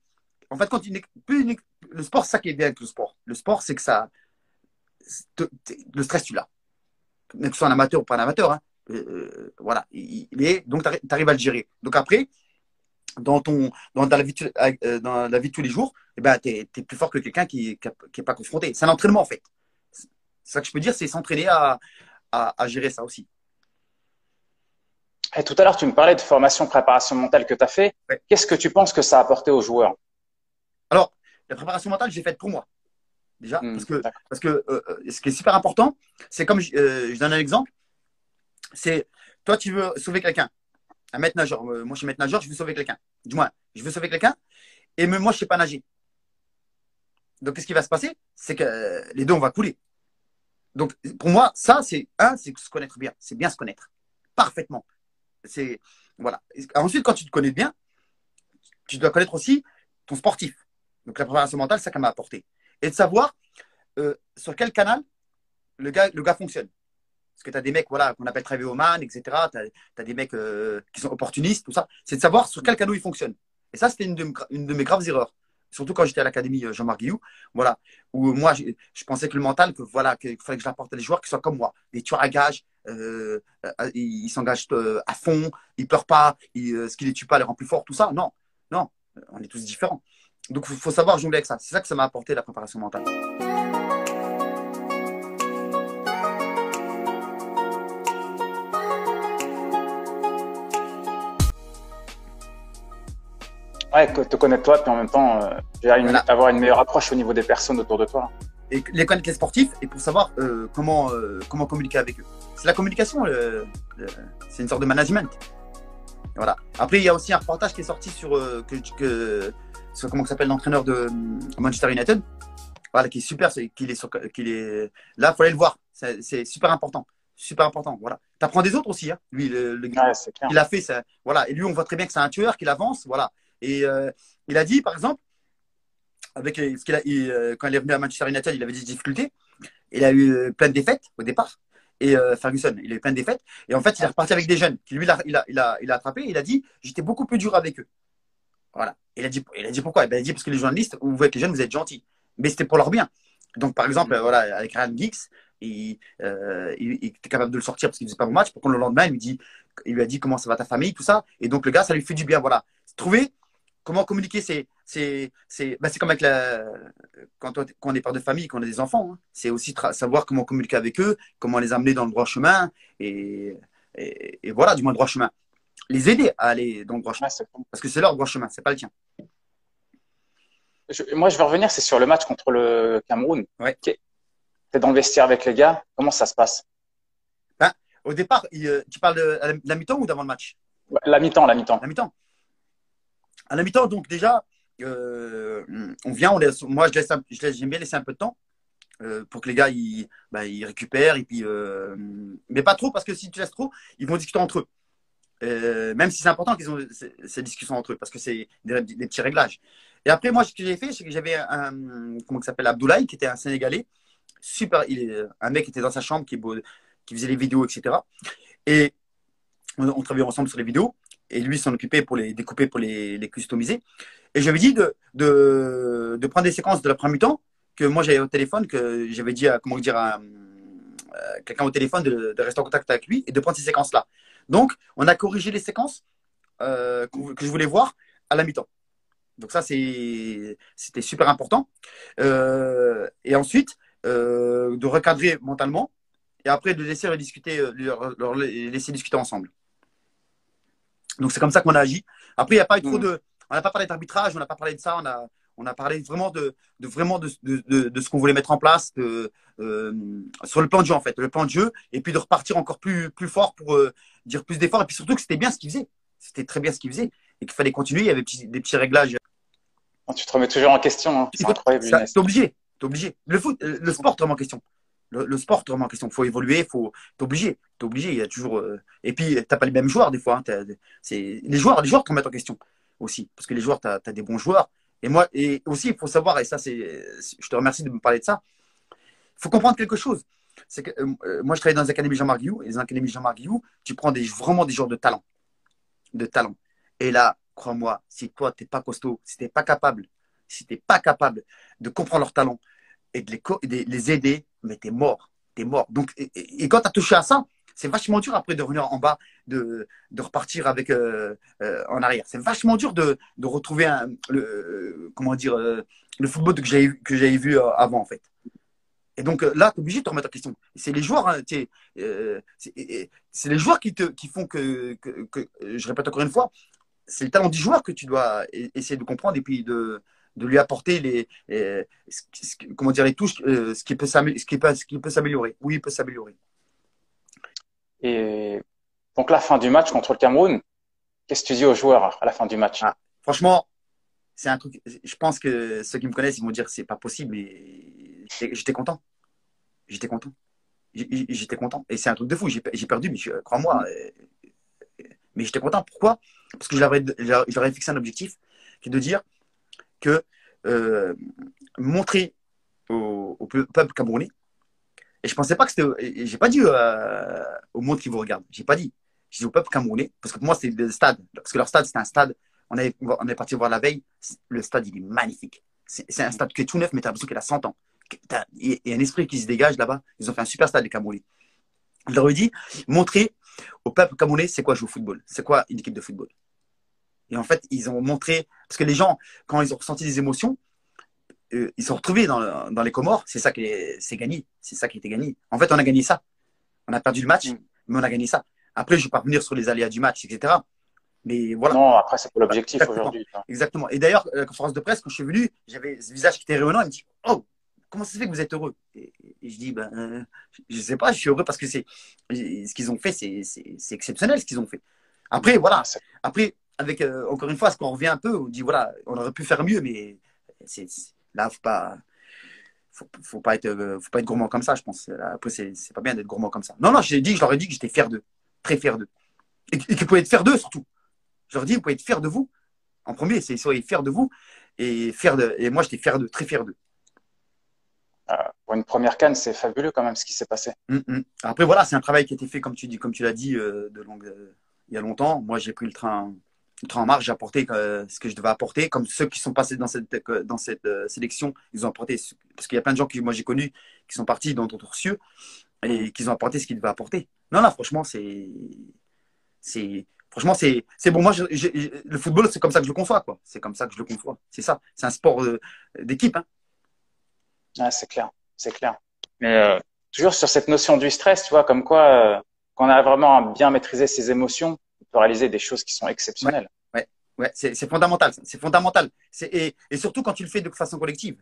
S2: en fait, quand il le sport, c'est ça qui est bien avec le sport. Le sport, c'est que ça, le stress, tu l'as. Que ce soit un amateur ou pas un amateur, hein. Euh, euh, voilà. Il, est, donc, tu arrives à le gérer. Donc après, dans, ton, dans, la, vie, euh, dans la vie de tous les jours, eh ben, tu es, plus fort que quelqu'un qui n'est pas confronté. C'est un entraînement, en fait. Ça que je peux dire, c'est s'entraîner à, à, gérer ça aussi.
S1: Et tout à l'heure, tu me parlais de formation, préparation mentale que tu as fait. Qu'est-ce que tu penses que ça a apporté aux joueurs?
S2: Alors, la préparation mentale, j'ai faite pour moi. Déjà, hmm, parce que, parce que euh, euh, ce qui est super important, c'est comme je donne un exemple, c'est toi, tu veux sauver quelqu'un un maître nageur. Euh, moi, je suis maître nageur, je veux sauver quelqu'un. Du moins, je veux sauver quelqu'un et moi, je ne sais pas nager. Donc, qu'est-ce qui va se passer? C'est que euh, les deux, on va couler. Donc, pour moi, ça, c'est un, c'est se connaître bien. C'est bien se connaître. Parfaitement. C'est, voilà. Ensuite, quand tu te connais bien, tu dois connaître aussi ton sportif. Donc, la préparation mentale, ça, ça m'a apporté. Et de savoir euh, sur quel canal le gars, le gars fonctionne. Parce que tu as des mecs voilà, qu'on appelle très man, etc. Tu as, des mecs euh, qui sont opportunistes, tout ça. C'est de savoir sur quel canot ils fonctionnent. Et ça, c'était une, de mes graves erreurs. Surtout quand j'étais à l'académie euh, Jean-Marc Guillou, voilà, où moi, je, pensais que le mental, que voilà, qu'il fallait que je l'apporte à des joueurs qui soient comme moi, des tueurs à gages, euh, ils s'engagent à fond, ils pleurent pas, ce qui les tue pas les rend plus forts, tout ça. Non, non, on est tous différents. Donc, il faut savoir jongler avec ça. C'est ça que ça m'a apporté la préparation mentale.
S1: Ouais, te connaître toi, puis en même temps, euh, avoir une meilleure approche au niveau des personnes autour de toi.
S2: Et les connaître les sportifs et pour savoir euh, comment, euh, comment communiquer avec eux. C'est la communication, c'est une sorte de management. Voilà. Après, il y a aussi un reportage qui est sorti sur, que, que, sur comment s'appelle l'entraîneur de Manchester United. Voilà, qui est super, qu'il est, est là, faut aller le voir. C'est super important super important. Voilà. Tu apprends des autres aussi. Hein. Lui, le, le gars, il a fait ça. Voilà. Et lui, on voit très bien que c'est un tueur, qu'il avance. Voilà. Et euh, il a dit, par exemple, avec ce qu'il a, euh, quand il est venu à Manchester United, il avait des difficultés. Il a eu euh, plein de défaites au départ. Et Ferguson, il a eu plein de défaites. Et en fait, il est reparti avec des jeunes. Qui, lui, il a, il, a, il, a, il a attrapé. il a dit J'étais beaucoup plus dur avec eux. Voilà. Il a dit, il a dit pourquoi? Ben, Il a dit Parce que les journalistes, vous voyez que les jeunes, vous êtes gentils. Mais c'était pour leur bien. Donc, par exemple, mm. voilà, avec Ryan Giggs, il, il, était capable de le sortir parce qu'il faisait pas bon match. Pour contre, le lendemain, il lui, dit, il lui a dit comment ça va ta famille, tout ça. Et donc, le gars, ça lui fait du bien. Voilà. Trouver comment communiquer C'est c'est c'est bah, comme avec la quand, on, est père de famille, quand on a des enfants. Hein. c'est aussi savoir comment communiquer avec eux, comment les amener dans le droit chemin et, et, voilà, du moins le droit chemin. Les aider à aller dans le droit chemin. parce que c'est leur droit chemin, c'est pas le tien.
S1: moi, je vais revenir, c'est sur le match contre le Cameroun. Ouais. Tu es dans le vestiaire avec les gars. Comment ça se passe?
S2: Ben, Au départ, tu parles de la mi-temps ou d'avant le match?
S1: La mi-temps, la mi-temps.
S2: La mi-temps. À la mi-temps, donc déjà, euh, on vient, moi je laisse, j'aime bien laisser un peu de temps euh, pour que les gars ils, bah, récupèrent et puis, euh, mais pas trop parce que si tu laisses trop, ils vont discuter entre eux. même si c'est important qu'ils ont ces, discussions entre eux parce que c'est des, petits réglages. Et après, moi, ce que j'ai fait, c'est que j'avais un, comment il s'appelle, Abdoulaye, qui était un Sénégalais, super, un mec qui était dans sa chambre, qui, qui faisait les vidéos, etc. Et on travaillait ensemble sur les vidéos et lui s'en occupait pour les découper, pour les, customiser. Et j'avais dit de, de, de, prendre des séquences de la première mi-temps que moi j'avais au téléphone, que j'avais dit à, comment dire, à, quelqu'un au téléphone de, rester en contact avec lui et de prendre ces séquences-là. Donc, on a corrigé les séquences euh, que je voulais voir à la mi-temps. Donc ça, c'était super important. Euh, et ensuite, euh, de recadrer mentalement et après de laisser discuter, leur laisser discuter ensemble. Donc c'est comme ça qu'on a agi. Après, il n'y a pas eu trop mm. de. On n'a pas parlé d'arbitrage, on n'a pas parlé de ça, on a, on a parlé vraiment de, de vraiment de, de, de, ce qu'on voulait mettre en place de, euh, sur le plan de jeu en fait, le plan de jeu, et puis de repartir encore plus, plus fort pour euh, dire plus d'efforts, et puis surtout que c'était bien ce qu'il faisait. C'était très bien ce qu'il faisait, et qu'il fallait continuer, il y avait des petits, réglages.
S1: Tu te remets toujours en question, hein. c'est incroyable.
S2: T'es obligé, t'es obligé. Le foot, le sport te remet en question. Le, sport te remet en question. Faut évoluer, faut, t'es obligé. Il y a toujours. Euh, et puis, t'as pas les mêmes joueurs des fois. Hein. C'est les joueurs, les joueurs te remettent en question aussi, parce que les joueurs, tu as, des bons joueurs. Et moi, et aussi, il faut savoir, et ça, c'est, je te remercie de me parler de ça. Il faut comprendre quelque chose. C'est que euh, euh, moi, je travaille dans les académies Jean-Marc Guillou, et les académies Jean-Marc Guillou, tu prends des, vraiment des joueurs de talent, de talent. Et là, crois-moi, si toi, t'es pas costaud, si t'es pas capable, si t'es pas capable de comprendre leur talent et de les, aider, mais t'es mort, t'es mort. Donc, et, quand tu as touché à ça, c'est vachement dur après de revenir en bas, de, de repartir avec en arrière. C'est vachement dur de, de retrouver le, comment dire, le football que j'avais que j'avais vu avant en fait. Et donc là, tu es obligé de te remettre en question. C'est les joueurs, hein, c'est les joueurs qui, te, qui font que, que, que, je répète encore une fois, c'est le talent du joueur que tu dois essayer de comprendre et puis de, de lui apporter les, comment dire, les touches, euh, ce qui peut s'améliorer. Oui, il peut s'améliorer.
S1: Et donc, la fin du match contre le Cameroun, qu'est-ce que tu dis aux joueurs à la fin du match? Ah,
S2: Franchement, c'est un truc. Je pense que ceux qui me connaissent, ils vont dire c'est pas possible, mais j'étais content. J'étais content. J'étais content. Et c'est un truc de fou. J'ai perdu, mais crois-moi. Euh, mais j'étais content. Pourquoi? Parce que je leur ai fixé un objectif qui est de dire que euh, montrer au, peuple camerounais, et je pensais pas que c'était. J'ai pas dit euh, au monde qui vous regarde. J'ai pas dit. J'ai dit au peuple camerounais, parce que pour moi, c'est le stade. Parce que leur stade, c'était un stade. On est, on est parti voir la veille. Le stade, il est magnifique. C'est un stade qui est tout neuf, mais tu as l'impression qu'il a 100 ans. Il y a un esprit qui se dégage là-bas. Ils ont fait un super stade, les Camerounais. Je leur ai dit, montrer au peuple camerounais c'est quoi jouer au football? C'est quoi une équipe de football? Et en fait, ils ont montré, parce que les gens, quand ils ont ressenti des émotions, euh, ils sont retrouvés dans, dans les Comores, c'est ça qui c'est gagné, c'est ça qui était gagné. En fait, on a gagné ça. On a perdu le match, mm. mais on a gagné ça. Après, je ne vais pas revenir sur les aléas du match, etc. Mais voilà.
S1: Non, après, c'est pour l'objectif aujourd'hui.
S2: Exactement. Et d'ailleurs, la conférence de presse, quand je suis venu, j'avais ce visage qui était rayonnant. Il me dit Oh, comment ça se fait que vous êtes heureux? Et, je dis Ben, euh, je ne sais pas, je suis heureux parce que c'est ce qu'ils ont fait, c'est exceptionnel ce qu'ils ont fait. Après, voilà. Après, avec, euh, encore une fois, ce qu'on revient un peu, on dit voilà, on aurait pu faire mieux, mais c'est, là, faut pas, faut, faut, pas être, euh, faut pas être gourmand comme ça, je pense. après, c'est, pas bien d'être gourmand comme ça. Non, non, j'ai dit, je leur ai dit que j'étais fier d'eux, très fier d'eux. Et, et qu'ils pouvaient être fiers d'eux surtout. Je leur ai dit, vous pouvez être fiers de vous. En premier, c'est soyez fiers de vous. Et, fier de, et moi, j'étais fier d'eux, très fier d'eux.
S1: Euh, pour une première canne, c'est fabuleux quand même ce qui s'est passé.
S2: Hum, hum. Après, voilà, c'est un travail qui a été fait, comme tu, dis, comme tu l'as dit, de longue, il y a longtemps. Moi, j'ai pris le train en marche, j'ai apporté euh, ce que je devais apporter. Comme ceux qui sont passés dans cette, euh, dans cette euh, sélection, ils ont apporté. Parce qu'il y a plein de gens que moi j'ai connus qui sont partis dans d'autres cieux et qui ont apporté ce qu'ils devaient apporter. Non, non, franchement, c'est. c'est franchement, c'est, c'est bon. Moi, le football, c'est comme ça que je le conçois. Quoi. C'est comme ça que je le conçois. C'est ça. C'est un sport d'équipe.
S1: Hein. c'est clair. C'est clair. Mais toujours sur cette notion du stress, tu vois, comme quoi, quand on a vraiment bien maîtrisé ses émotions, réaliser des choses qui sont exceptionnelles.
S2: Ouais, ouais, c'est fondamental. C'est fondamental. Et, et, surtout quand tu le fais de façon collective.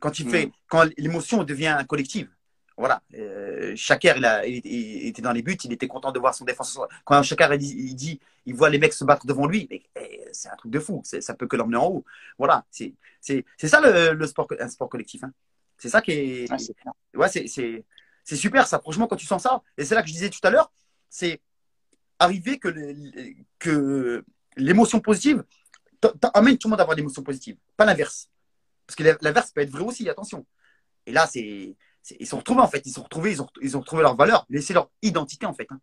S2: Quand tu fais, mm. quand l'émotion devient collective. Voilà. Euh, il, a, il, était dans les buts, il était content de voir son défenseur. Quand Chakar il, il, dit, il voit les mecs se battre devant lui, eh, c'est un truc de fou. Ça peut que l'emmener en haut. Voilà. C'est ça le, le, sport, un sport collectif. Hein. C'est ça qui est. Ouais, c'est super ça. Franchement, quand tu sens ça, et c'est là que je disais tout à l'heure, c'est arriver que, que l'émotion positive amène tout le monde à avoir l'émotion positive, pas l'inverse. Parce que l'inverse peut être vrai aussi, attention. Et là, c'est, ils sont retrouvés en fait, ils sont retrouvés, ils ont, ils ont retrouvé leur valeur, laissé leur identité en fait. Hein.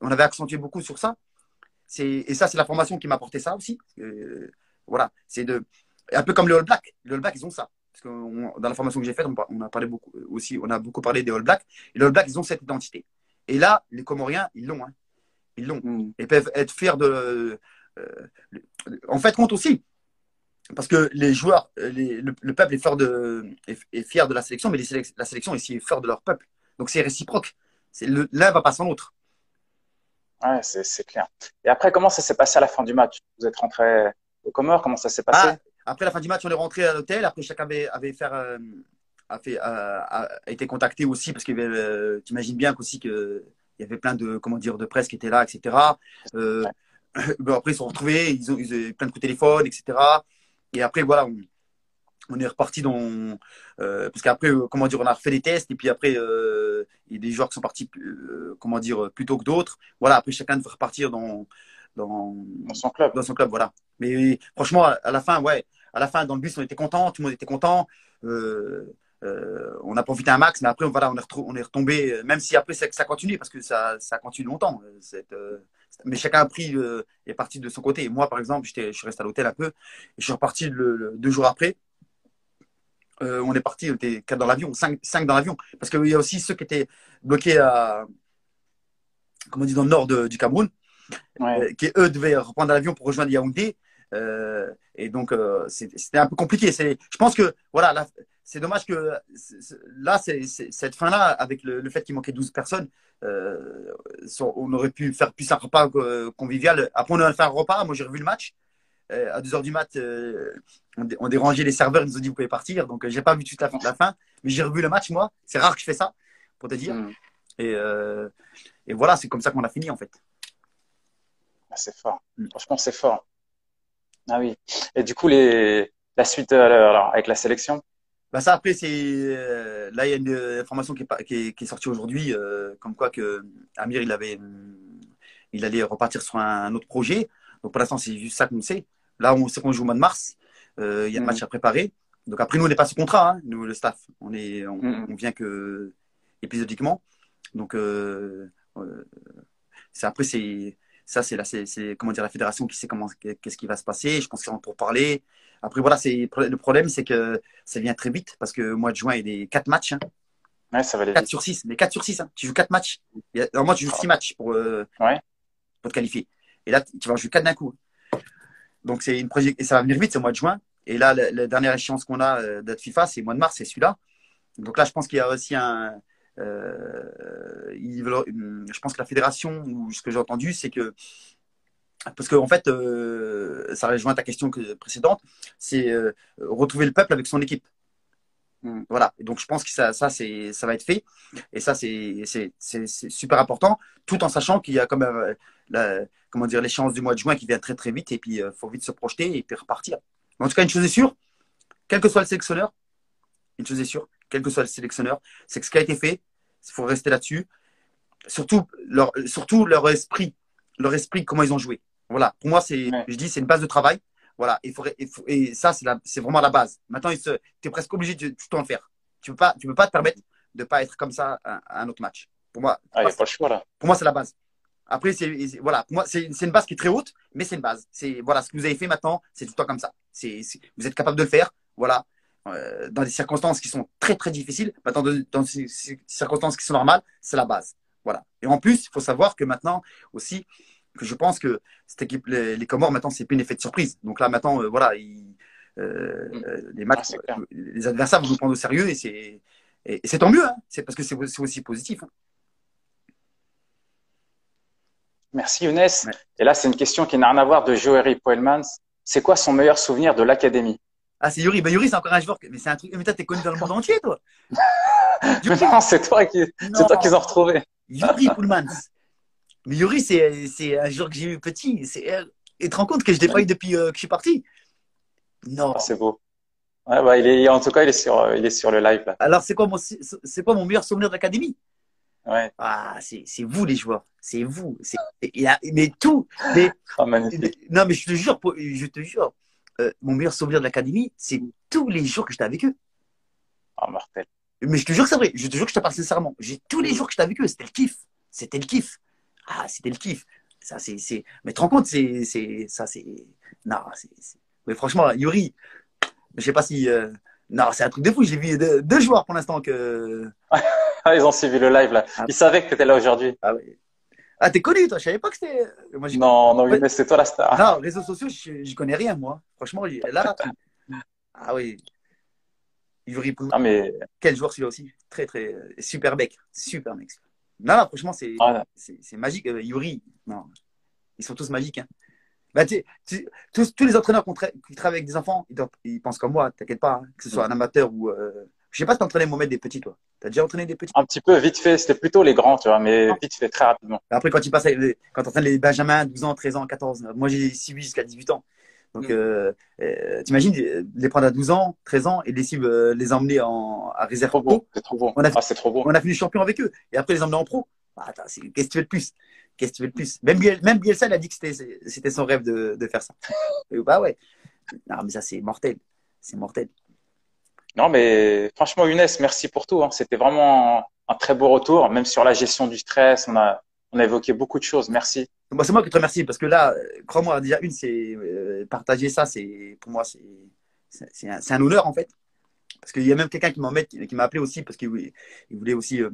S2: On avait accentué beaucoup sur ça. Et ça, c'est la formation qui m'a apporté ça aussi. Euh, voilà, c'est de un peu comme les All Blacks. Les All Blacks, ils ont ça. Parce que dans la formation que j'ai faite, on, a parlé beaucoup aussi, on a beaucoup parlé des All Blacks. Et les All Blacks, ils ont cette identité. Et là, les Comoriens, ils l'ont. Hein. Ils l'ont. Mm. Et peuvent être fiers de. Euh, en fait, compte aussi. Parce que les joueurs, le, peuple est fier, de, est, fier de la sélection, mais la sélection est aussi fière de leur peuple. Donc c'est réciproque. L'un va pas sans l'autre.
S1: Ouais, c'est clair. Et après, comment ça s'est passé à la fin du match? Vous êtes rentré au Comores Comment ça s'est passé? Ah,
S2: Après la fin du match, on est rentré à l'hôtel. Après, chacun avait, avait, fait, euh, a, fait, a, été contacté aussi parce que euh, tu imagines bien qu'aussi que il y avait plein de comment dire de presse qui étaient là, etc. Euh, après, ils se sont retrouvés, ils ont, eu plein de coups de téléphone, etc. Et après, voilà, on, est reparti dans. Euh, parce qu'après, euh, comment dire, on a refait des tests, et puis après, il y a des joueurs qui sont partis, comment dire, plus tôt que d'autres. Voilà, après, chacun devait repartir dans, dans,
S1: dans, son club.
S2: Dans son club, voilà. Mais franchement, à la fin, ouais, à la fin, dans le bus, on était content, tout le monde était content. Euh, on a profité un max, mais après, voilà, on est, on est retombé, euh, même si après, ça continue, parce que ça, ça continue longtemps. Euh, mais chacun a pris est parti de son côté. moi, par exemple, je suis resté à l'hôtel un peu, et je suis reparti le, deux jours après. on est parti, on était quatre dans l'avion, cinq, cinq dans l'avion, parce qu'il y a aussi ceux qui étaient bloqués à, comment on dit, dans le nord de- du Cameroun,
S1: Ouais.
S2: euh, qui eux devaient reprendre l'avion pour rejoindre Yaoundé. Euh, et donc, euh, c'était un peu compliqué. Je pense que, voilà, là, c'est dommage que là, cette fin-là, avec le, le fait qu'il manquait 12 personnes, euh, on aurait pu faire plus un repas convivial. Après, on a fait un repas. Moi, j'ai revu le match. Euh, à 2h du mat, euh, on, dé- on dérangeait les serveurs. Ils nous ont dit, vous pouvez partir. Donc, euh, j'ai pas vu toute la, la fin. Mais j'ai revu le match, moi. C'est rare que je fais ça, pour te dire.
S1: Mm.
S2: Et, et voilà, c'est comme ça qu'on a fini, en fait.
S1: Ah, c'est fort.
S2: Mm.
S1: Franchement, c'est fort. Ah oui. Et du coup, les, la suite euh, alors, avec la sélection?
S2: Bah ça après c'est euh, là il y a une euh, information qui est, pas- qui est, qui est sortie aujourd'hui euh, comme quoi que Amir il avait hum, il allait repartir sur un, autre projet. Donc pour l'instant c'est juste ça qu'on sait. Là on sait qu'on joue au mois de mars. Euh, il y a un
S1: Mhm.
S2: match à préparer. Donc après nous on n'est pas sous contrat hein, nous le staff. On est on, on vient que épisodiquement. Donc c'est après c'est ça c'est là c'est comment dire la fédération qui sait comment qu'est-ce qui va se passer je pense qu'ils sont pour parler après voilà c'est le problème c'est que ça vient très vite parce que le mois de juin, il y a des 4 matchs, hein,
S1: Ouais, ça va aller
S2: 4
S1: vite.
S2: sur 6, mais 4 sur 6, hein, tu joues 4 matchs. Alors moi, tu joues 6 matchs pour, euh,
S1: Ouais.
S2: pour te qualifier. Et là, tu vas en jouer 4 d'un coup. Donc c'est une et ça va venir vite, c'est au mois de juin. Et là, la, la dernière échéance qu'on a euh, date FIFA, c'est le mois de mars, c'est celui-là. Donc là, je pense qu'il y a aussi un. Euh, ils veulent- hum, je pense que la fédération, ou ce que j'ai entendu, c'est que. Parce qu'en en fait, euh, ça rejoint ta question que- précédente, c'est euh, retrouver le peuple avec son équipe.
S1: Mm.
S2: Voilà. Et donc je pense que ça, ça, va être fait. Et ça, c'est, super important, tout en sachant qu'il y a quand même euh, la, comment dire, l'échéance du mois de juin qui vient très très vite. Et puis, il faut vite se projeter et puis repartir. Mais en tout cas, une chose est sûre, quel que soit le sélectionneur, une chose est sûre, quel que soit le sélectionneur, c'est que ce qui a été fait, il faut rester là-dessus. Surtout leur, surtout leur esprit, leur esprit, comment ils ont joué. Voilà. Pour moi, c'est,
S1: Ouais.
S2: je dis, c'est une base de travail. Voilà. Il faut, faut- et ça, c'est, la, c'est vraiment la base. Maintenant, tu es presque obligé de tout le temps le faire. Tu peux pas, tu peux pas te permettre de pas être comme ça à, à un autre match. Pour moi,
S1: Ah, il n'y a pas le choix là.
S2: pour moi, c'est la base. Après, c'est voilà, pour moi, c'est c'est une base qui est très haute, mais c'est une base. C'est voilà, ce que vous avez fait maintenant, c'est tout le temps comme ça. C'est c'est- vous êtes capable de le faire, voilà, euh, dans des circonstances qui sont très très difficiles. Maintenant, de- dans ces circonstances qui sont normales, c'est la base. Voilà. Et en plus, il faut savoir que maintenant aussi, que je pense que cette équipe, les, les Comores, maintenant, c'est plus un effet de surprise. Donc là, maintenant, euh, voilà, ils, euh,
S1: Mm.
S2: les matchs,
S1: Ah,
S2: les adversaires vont nous prendre au sérieux et c'est et, et c'est tant mieux. Hein. C'est parce que c'est aussi positif. hein.
S1: Merci Younes.
S2: Ouais.
S1: Et là, c'est une question qui n'a rien à voir de Joeri Poelmans. C'est quoi son meilleur souvenir de l'académie?
S2: Ah, c'est Yuri. Bah, Yuri, c'est encore un joueur. que- Mais c'est un truc. Mais toi, t'es connu dans le monde entier, toi.
S1: Mais non, c'est toi qui, c'est toi qu'ils ont retrouvé.
S2: Yuri Pullmans. Mais Yuri, c'est c'est un joueur que j'ai eu petit. C'est- euh, Et tu te rends compte que je l'ai pas eu depuis euh, que je suis parti? Non.
S1: Ah, c'est beau. Ouais, bah, il est, en tout cas, il est sur, euh, il est sur le live là.
S2: Alors, c'est quoi, mon... c'est quoi mon meilleur souvenir de l'académie?
S1: Ouais.
S2: Ah, c'est c'est vous, les joueurs. C'est vous. C'est- il y a- Mais tout. Mais...
S1: Ah, magnifique.
S2: Non, mais je te jure, je te jure, euh, mon meilleur souvenir de l'académie, c'est tous les jours que j'étais avec eux.
S1: Ah, mortel.
S2: Mais je te jure que c'est vrai. Je te jure que je te parle sincèrement. J'ai tous les jours que j'étais avec eux. C'était le kiff. C'était le kiff. Ah, c'était le kiff. Ça, c'est, c'est... Mais tu te rends compte, c'est, c'est, ça, c'est, non, c'est, c'est- mais franchement, Yuri, je sais pas si, euh, non, c'est un truc de fou. J'ai vu deux, deux joueurs pour l'instant que,
S1: Ah, ils ont suivi le live là.
S2: Ah.
S1: Ils savaient que tu étais là aujourd'hui.
S2: ah. Ah, t'es connu, toi. Je savais pas que c'était,
S1: Non, non. Younes, c'est toi la star.
S2: non, réseaux sociaux, je, je connais rien, moi. Franchement, là, ah oui. Yuri, Pou-
S1: Non, mais,
S2: quel joueur celui-là aussi. Très, très, super mec. Super mec. Non, non, franchement, c'est,
S1: ah,
S2: magique. Euh, Yuri, non, ils sont tous magiques. Hein. Bah, tu- tu- tous, tous les entraîneurs tra- qui travaillent avec des enfants, ils, pensent comme moi, t'inquiète pas, hein, que ce soit un amateur ou. Euh... Je sais pas si t'as entraîné Mohamed des petits, toi. T'as déjà entraîné des petits
S1: un petit peu vite fait. C'était plutôt les grands, tu vois, mais vite fait, très rapidement.
S2: Après, quand tu passes, les- quand t'entraînes les Benjamins, 12 ans, 13 ans, 14, moi j'ai suivi jusqu'à 18 ans. Donc,
S1: Mm.
S2: euh, euh, t'imagines les prendre à 12 ans, 13 ans et les cibles, euh, les emmener en, à réserve
S1: Trop
S2: pro.
S1: beau. C'est trop beau.
S2: On a-
S1: Ah, c'est trop beau.
S2: On a fini champion avec eux. Et après, les emmener en pro. Ah, attends, c'est- qu'est-ce que tu veux de plus? Qu'est-ce que tu veux de plus? Même, Biel- même Bielsa, il a dit que c'était son rêve de, de faire ça. Bah ouais. Non, mais ça, c'est mortel. C'est mortel.
S1: Non, mais franchement, Younes, merci pour tout. hein. C'était vraiment un très beau retour, même sur la gestion du stress. On a, on a évoqué beaucoup de choses. Merci.
S2: Moi, c'est moi qui te remercie parce que là, crois-moi, déjà, une, c'est euh, partager ça, c'est pour moi, c'est c'est- un, un honneur en fait. Parce qu'il y a même quelqu'un qui met, qui, qui m'a appelé aussi parce qu'il voulait, il voulait aussi euh,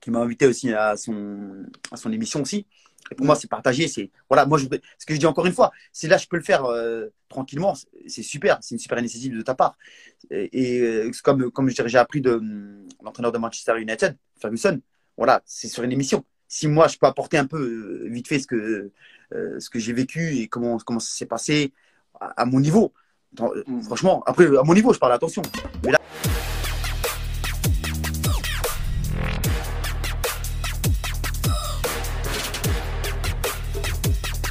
S2: qui m'a invité aussi à son, à son émission aussi. Et pour moi, c'est partagé. C'est voilà, moi, je, ce que je dis encore une fois, c'est là, je peux le faire euh, tranquillement. C'est super, c'est une super initiative de ta part. Et, et comme comme j'ai appris de hum, l'entraîneur de Manchester United, Ferguson. Voilà, c'est sur une émission. Si moi, je peux apporter un peu euh, vite fait ce que euh, ce que j'ai vécu et comment comment ça s'est passé à, à, mon niveau. Mm. Franchement, après à mon niveau, je parle attention. Mais là,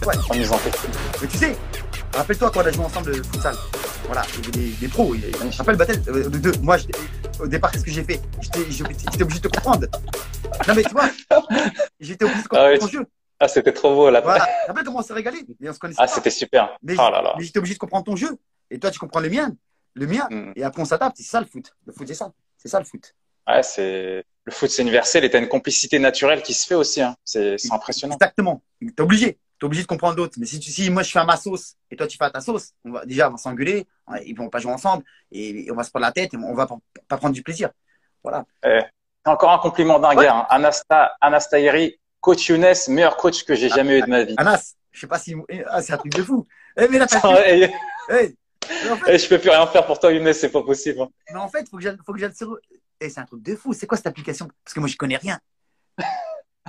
S1: Ouais. En mise en
S2: Mais tu sais, rappelle-toi quand on a joué ensemble le futsal. Voilà, il y avait des, des pros. Je rappelle Battle, euh, de deux. Moi, au départ, qu'est-ce que j'ai fait? J'étais obligé de te comprendre. Non, mais tu vois, j'étais obligé de comprendre ah ton jeu.
S1: Ah, c'était trop beau là.
S2: Voilà. Rappelle comment on s'est régalé. Mais on se connaissait
S1: ah, c'était super.
S2: Mais,
S1: oh
S2: mais j'étais obligé de comprendre ton jeu. Et toi, tu comprends le mien. Le mien. Mm. Et après, on s'adapte. C'est ça le foot. Le foot, c'est ça. C'est ça le foot.
S1: Ouais, c'est le foot, c'est universel et t'as une complicité naturelle qui se fait aussi. Hein. C'est impressionnant.
S2: Exactement. T'es obligé obligé de comprendre d'autres. Mais si, tu, si moi je fais à ma sauce et toi tu fais à ta sauce, on va, déjà on va s'engueuler, ils vont pas jouer ensemble et, on va se prendre la tête et on va pas, prendre du plaisir. Voilà.
S1: Eh, encore un compliment d'un gars, hein. Anasta, Anastahiri, coach Younes, meilleur coach que j'ai ah, jamais eu de ma vie.
S2: Anas, je sais pas si ah, c'est un truc de fou. Eh, mais là,
S1: hey. hey. En fait... Je peux plus rien faire pour toi Younes, c'est pas possible. Hein.
S2: Mais en fait, faut que j'aille, faut que j'aille eh, c'est un truc de fou. C'est quoi cette application? Parce que moi je connais rien.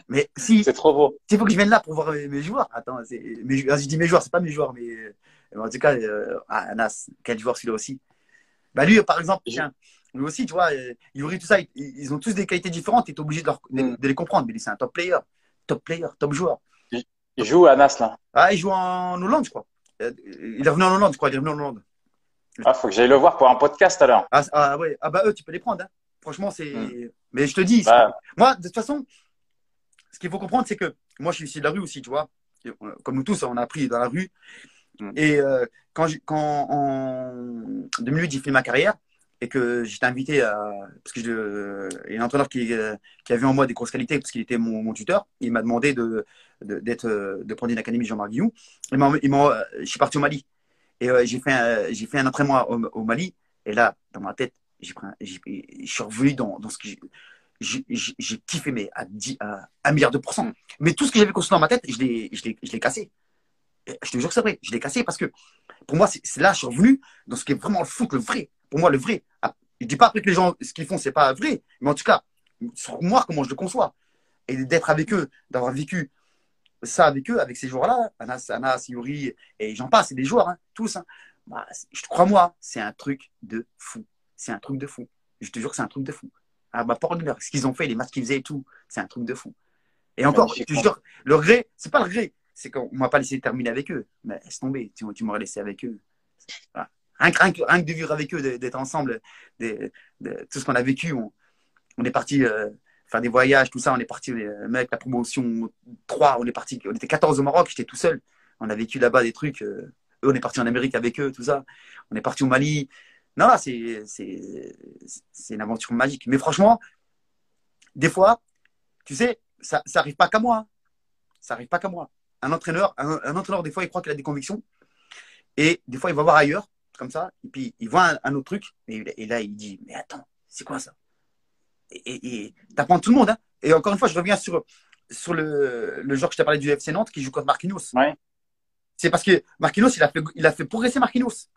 S2: Mais si.
S1: C'est trop beau.
S2: Il faut que je vienne là pour voir mes, joueurs. Attends, mes, je dis mes joueurs, c'est pas mes joueurs, mais en tout cas, euh, ah, Anas, quel joueur celui-là aussi. Bah lui, par exemple, tiens, lui aussi, tu vois, euh, Yuri, tout ça, ils, ont tous des qualités différentes tu es obligé de, mm. de, les comprendre. Mais c'est un top player, top player, top joueur.
S1: Il, joue à Anas là
S2: Ah, il joue en Hollande, je crois. Euh, il est revenu en Hollande, je crois, il est revenu en Hollande.
S1: Ah, faut que j'aille le voir pour un podcast alors.
S2: Ah, ah ouais, ah bah eux, tu peux les prendre. Hein. Franchement, c'est. Mm. Mais je te dis, bah. moi, de toute façon, ce qu'il faut comprendre, c'est que moi, je suis ici de la rue aussi, tu vois. Comme nous tous, on a appris dans la rue. Mm. Et euh, quand, quand en 2008, j'ai fait ma carrière et que j'étais invité à. Parce que je, il y a un entraîneur qui, qui avait en moi des grosses qualités parce qu'il était mon, tuteur. Il m'a demandé de, de, de prendre une académie Jean-Marc Guillou. Il je suis parti au Mali. Et euh, j'ai fait, un, j'ai fait un entraînement au, au, Mali. Et là, dans ma tête, j'ai je suis revenu dans, dans ce que j'ai kiffé, mais à, 10, à un milliard de pourcents. Mais tout ce que j'avais construit dans ma tête, je l'ai cassé. je te jure que c'est vrai, je l'ai cassé parce que pour moi, c'est là, je suis revenu dans ce qui est vraiment le foot, le vrai. Pour moi, le vrai. Ah, je dis pas après que les gens, ce qu'ils font, c'est pas vrai, mais en tout cas, sur moi, comment je le conçois. Et d'être avec eux, d'avoir vécu ça avec eux, avec ces joueurs-là, Anas, Anas, Yuri, et j'en passe, c'est des joueurs, hein, tous. Hein. Bah, je crois-moi, c'est un truc de fou. C'est un truc de fou. Je te jure que c'est un truc de fou à ah, ma de ce qu'ils ont fait, les matchs qu'ils faisaient et tout, c'est un truc de fou. Et encore, je te jure, le regret, c'est pas le regret, c'est qu'on m'a pas laissé terminer avec eux. Mais laisse tomber, tu, tu m'aurais laissé avec eux. Rien, que, rien, de vivre avec eux, d'être ensemble, de, tout ce qu'on a vécu, on, est parti euh, faire des voyages, tout ça, on est parti, euh, mec, la promotion 3, on est parti, on était 14 au Maroc, j'étais tout seul. On a vécu là-bas des trucs. Euh, eux, on est parti en Amérique avec eux, tout ça. On est parti au Mali. Non, c'est une aventure magique. Mais franchement, des fois, tu sais, ça n'arrive pas qu'à moi. Hein. Ça n'arrive pas qu'à moi. Un entraîneur, un, entraîneur, des fois, il croit qu'il a des convictions. Et des fois, il va voir ailleurs, comme ça. Et puis, il voit un, autre truc. Et, là, il dit, mais attends, c'est quoi ça? Et tu apprends tout le monde. Hein. Et encore une fois, je reviens sur, sur le, le joueur que je t'ai parlé du FC Nantes qui joue contre Marquinhos. C'est parce que Marquinhos, il a fait, il a fait progresser Marquinhos.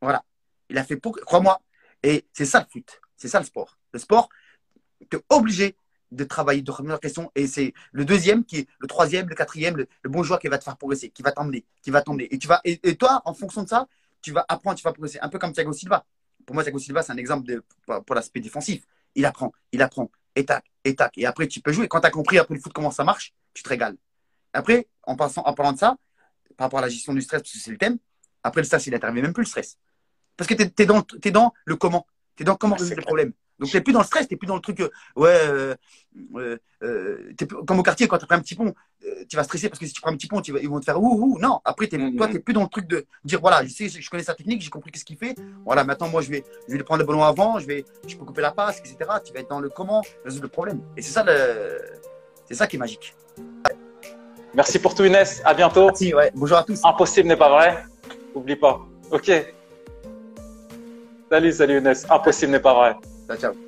S2: Voilà. Il a fait pour, crois-moi. Et c'est ça le foot. C'est ça le sport. Le sport, tu es obligé de travailler, de remettre en question. Et c'est le deuxième qui est le troisième, le quatrième, le, bon joueur qui va te faire progresser, qui va t'emmener, qui va t'emmener. Et et, toi, en fonction de ça, tu vas apprendre, tu vas progresser. Un peu comme Thiago Silva. Pour moi, Thiago Silva, c'est un exemple de, pour, l'aspect défensif. Il apprend, il apprend, et tac, et tac. Et après, tu peux jouer. Quand tu as compris après le foot comment ça marche, tu te régales. Après, en, passant, en parlant de ça, par rapport à la gestion du stress, parce que c'est le thème, après le stress, il n'intervient même plus le stress. Parce que tu es, dans, es dans le comment. Tu es dans comment résoudre le problème. Donc, tu n'es plus dans le stress, tu n'es plus dans le truc, euh, ouais, euh, euh, euh comme au quartier, quand tu prends un petit pont, tu vas stresser parce que si tu prends un petit pont, ils vont te faire ouh, ouh. Non, après, es, toi, tu n'es plus dans le truc de dire, voilà, je sais, je connais sa technique, j'ai compris ce qu'il fait. Voilà, maintenant, moi, je vais, je vais prendre le ballon avant, je, vais, je peux couper la passe, etc. Tu vas être dans le comment résoudre le problème. Et c'est ça, le, c'est ça qui est magique.
S1: Merci pour tout, Inès. À bientôt.
S2: Merci, ouais. Bonjour à tous.
S1: Impossible n'est pas vrai. Oublie pas. Ok. Salut, salut Younes. Impossible n'est pas vrai.
S2: Ciao, ciao.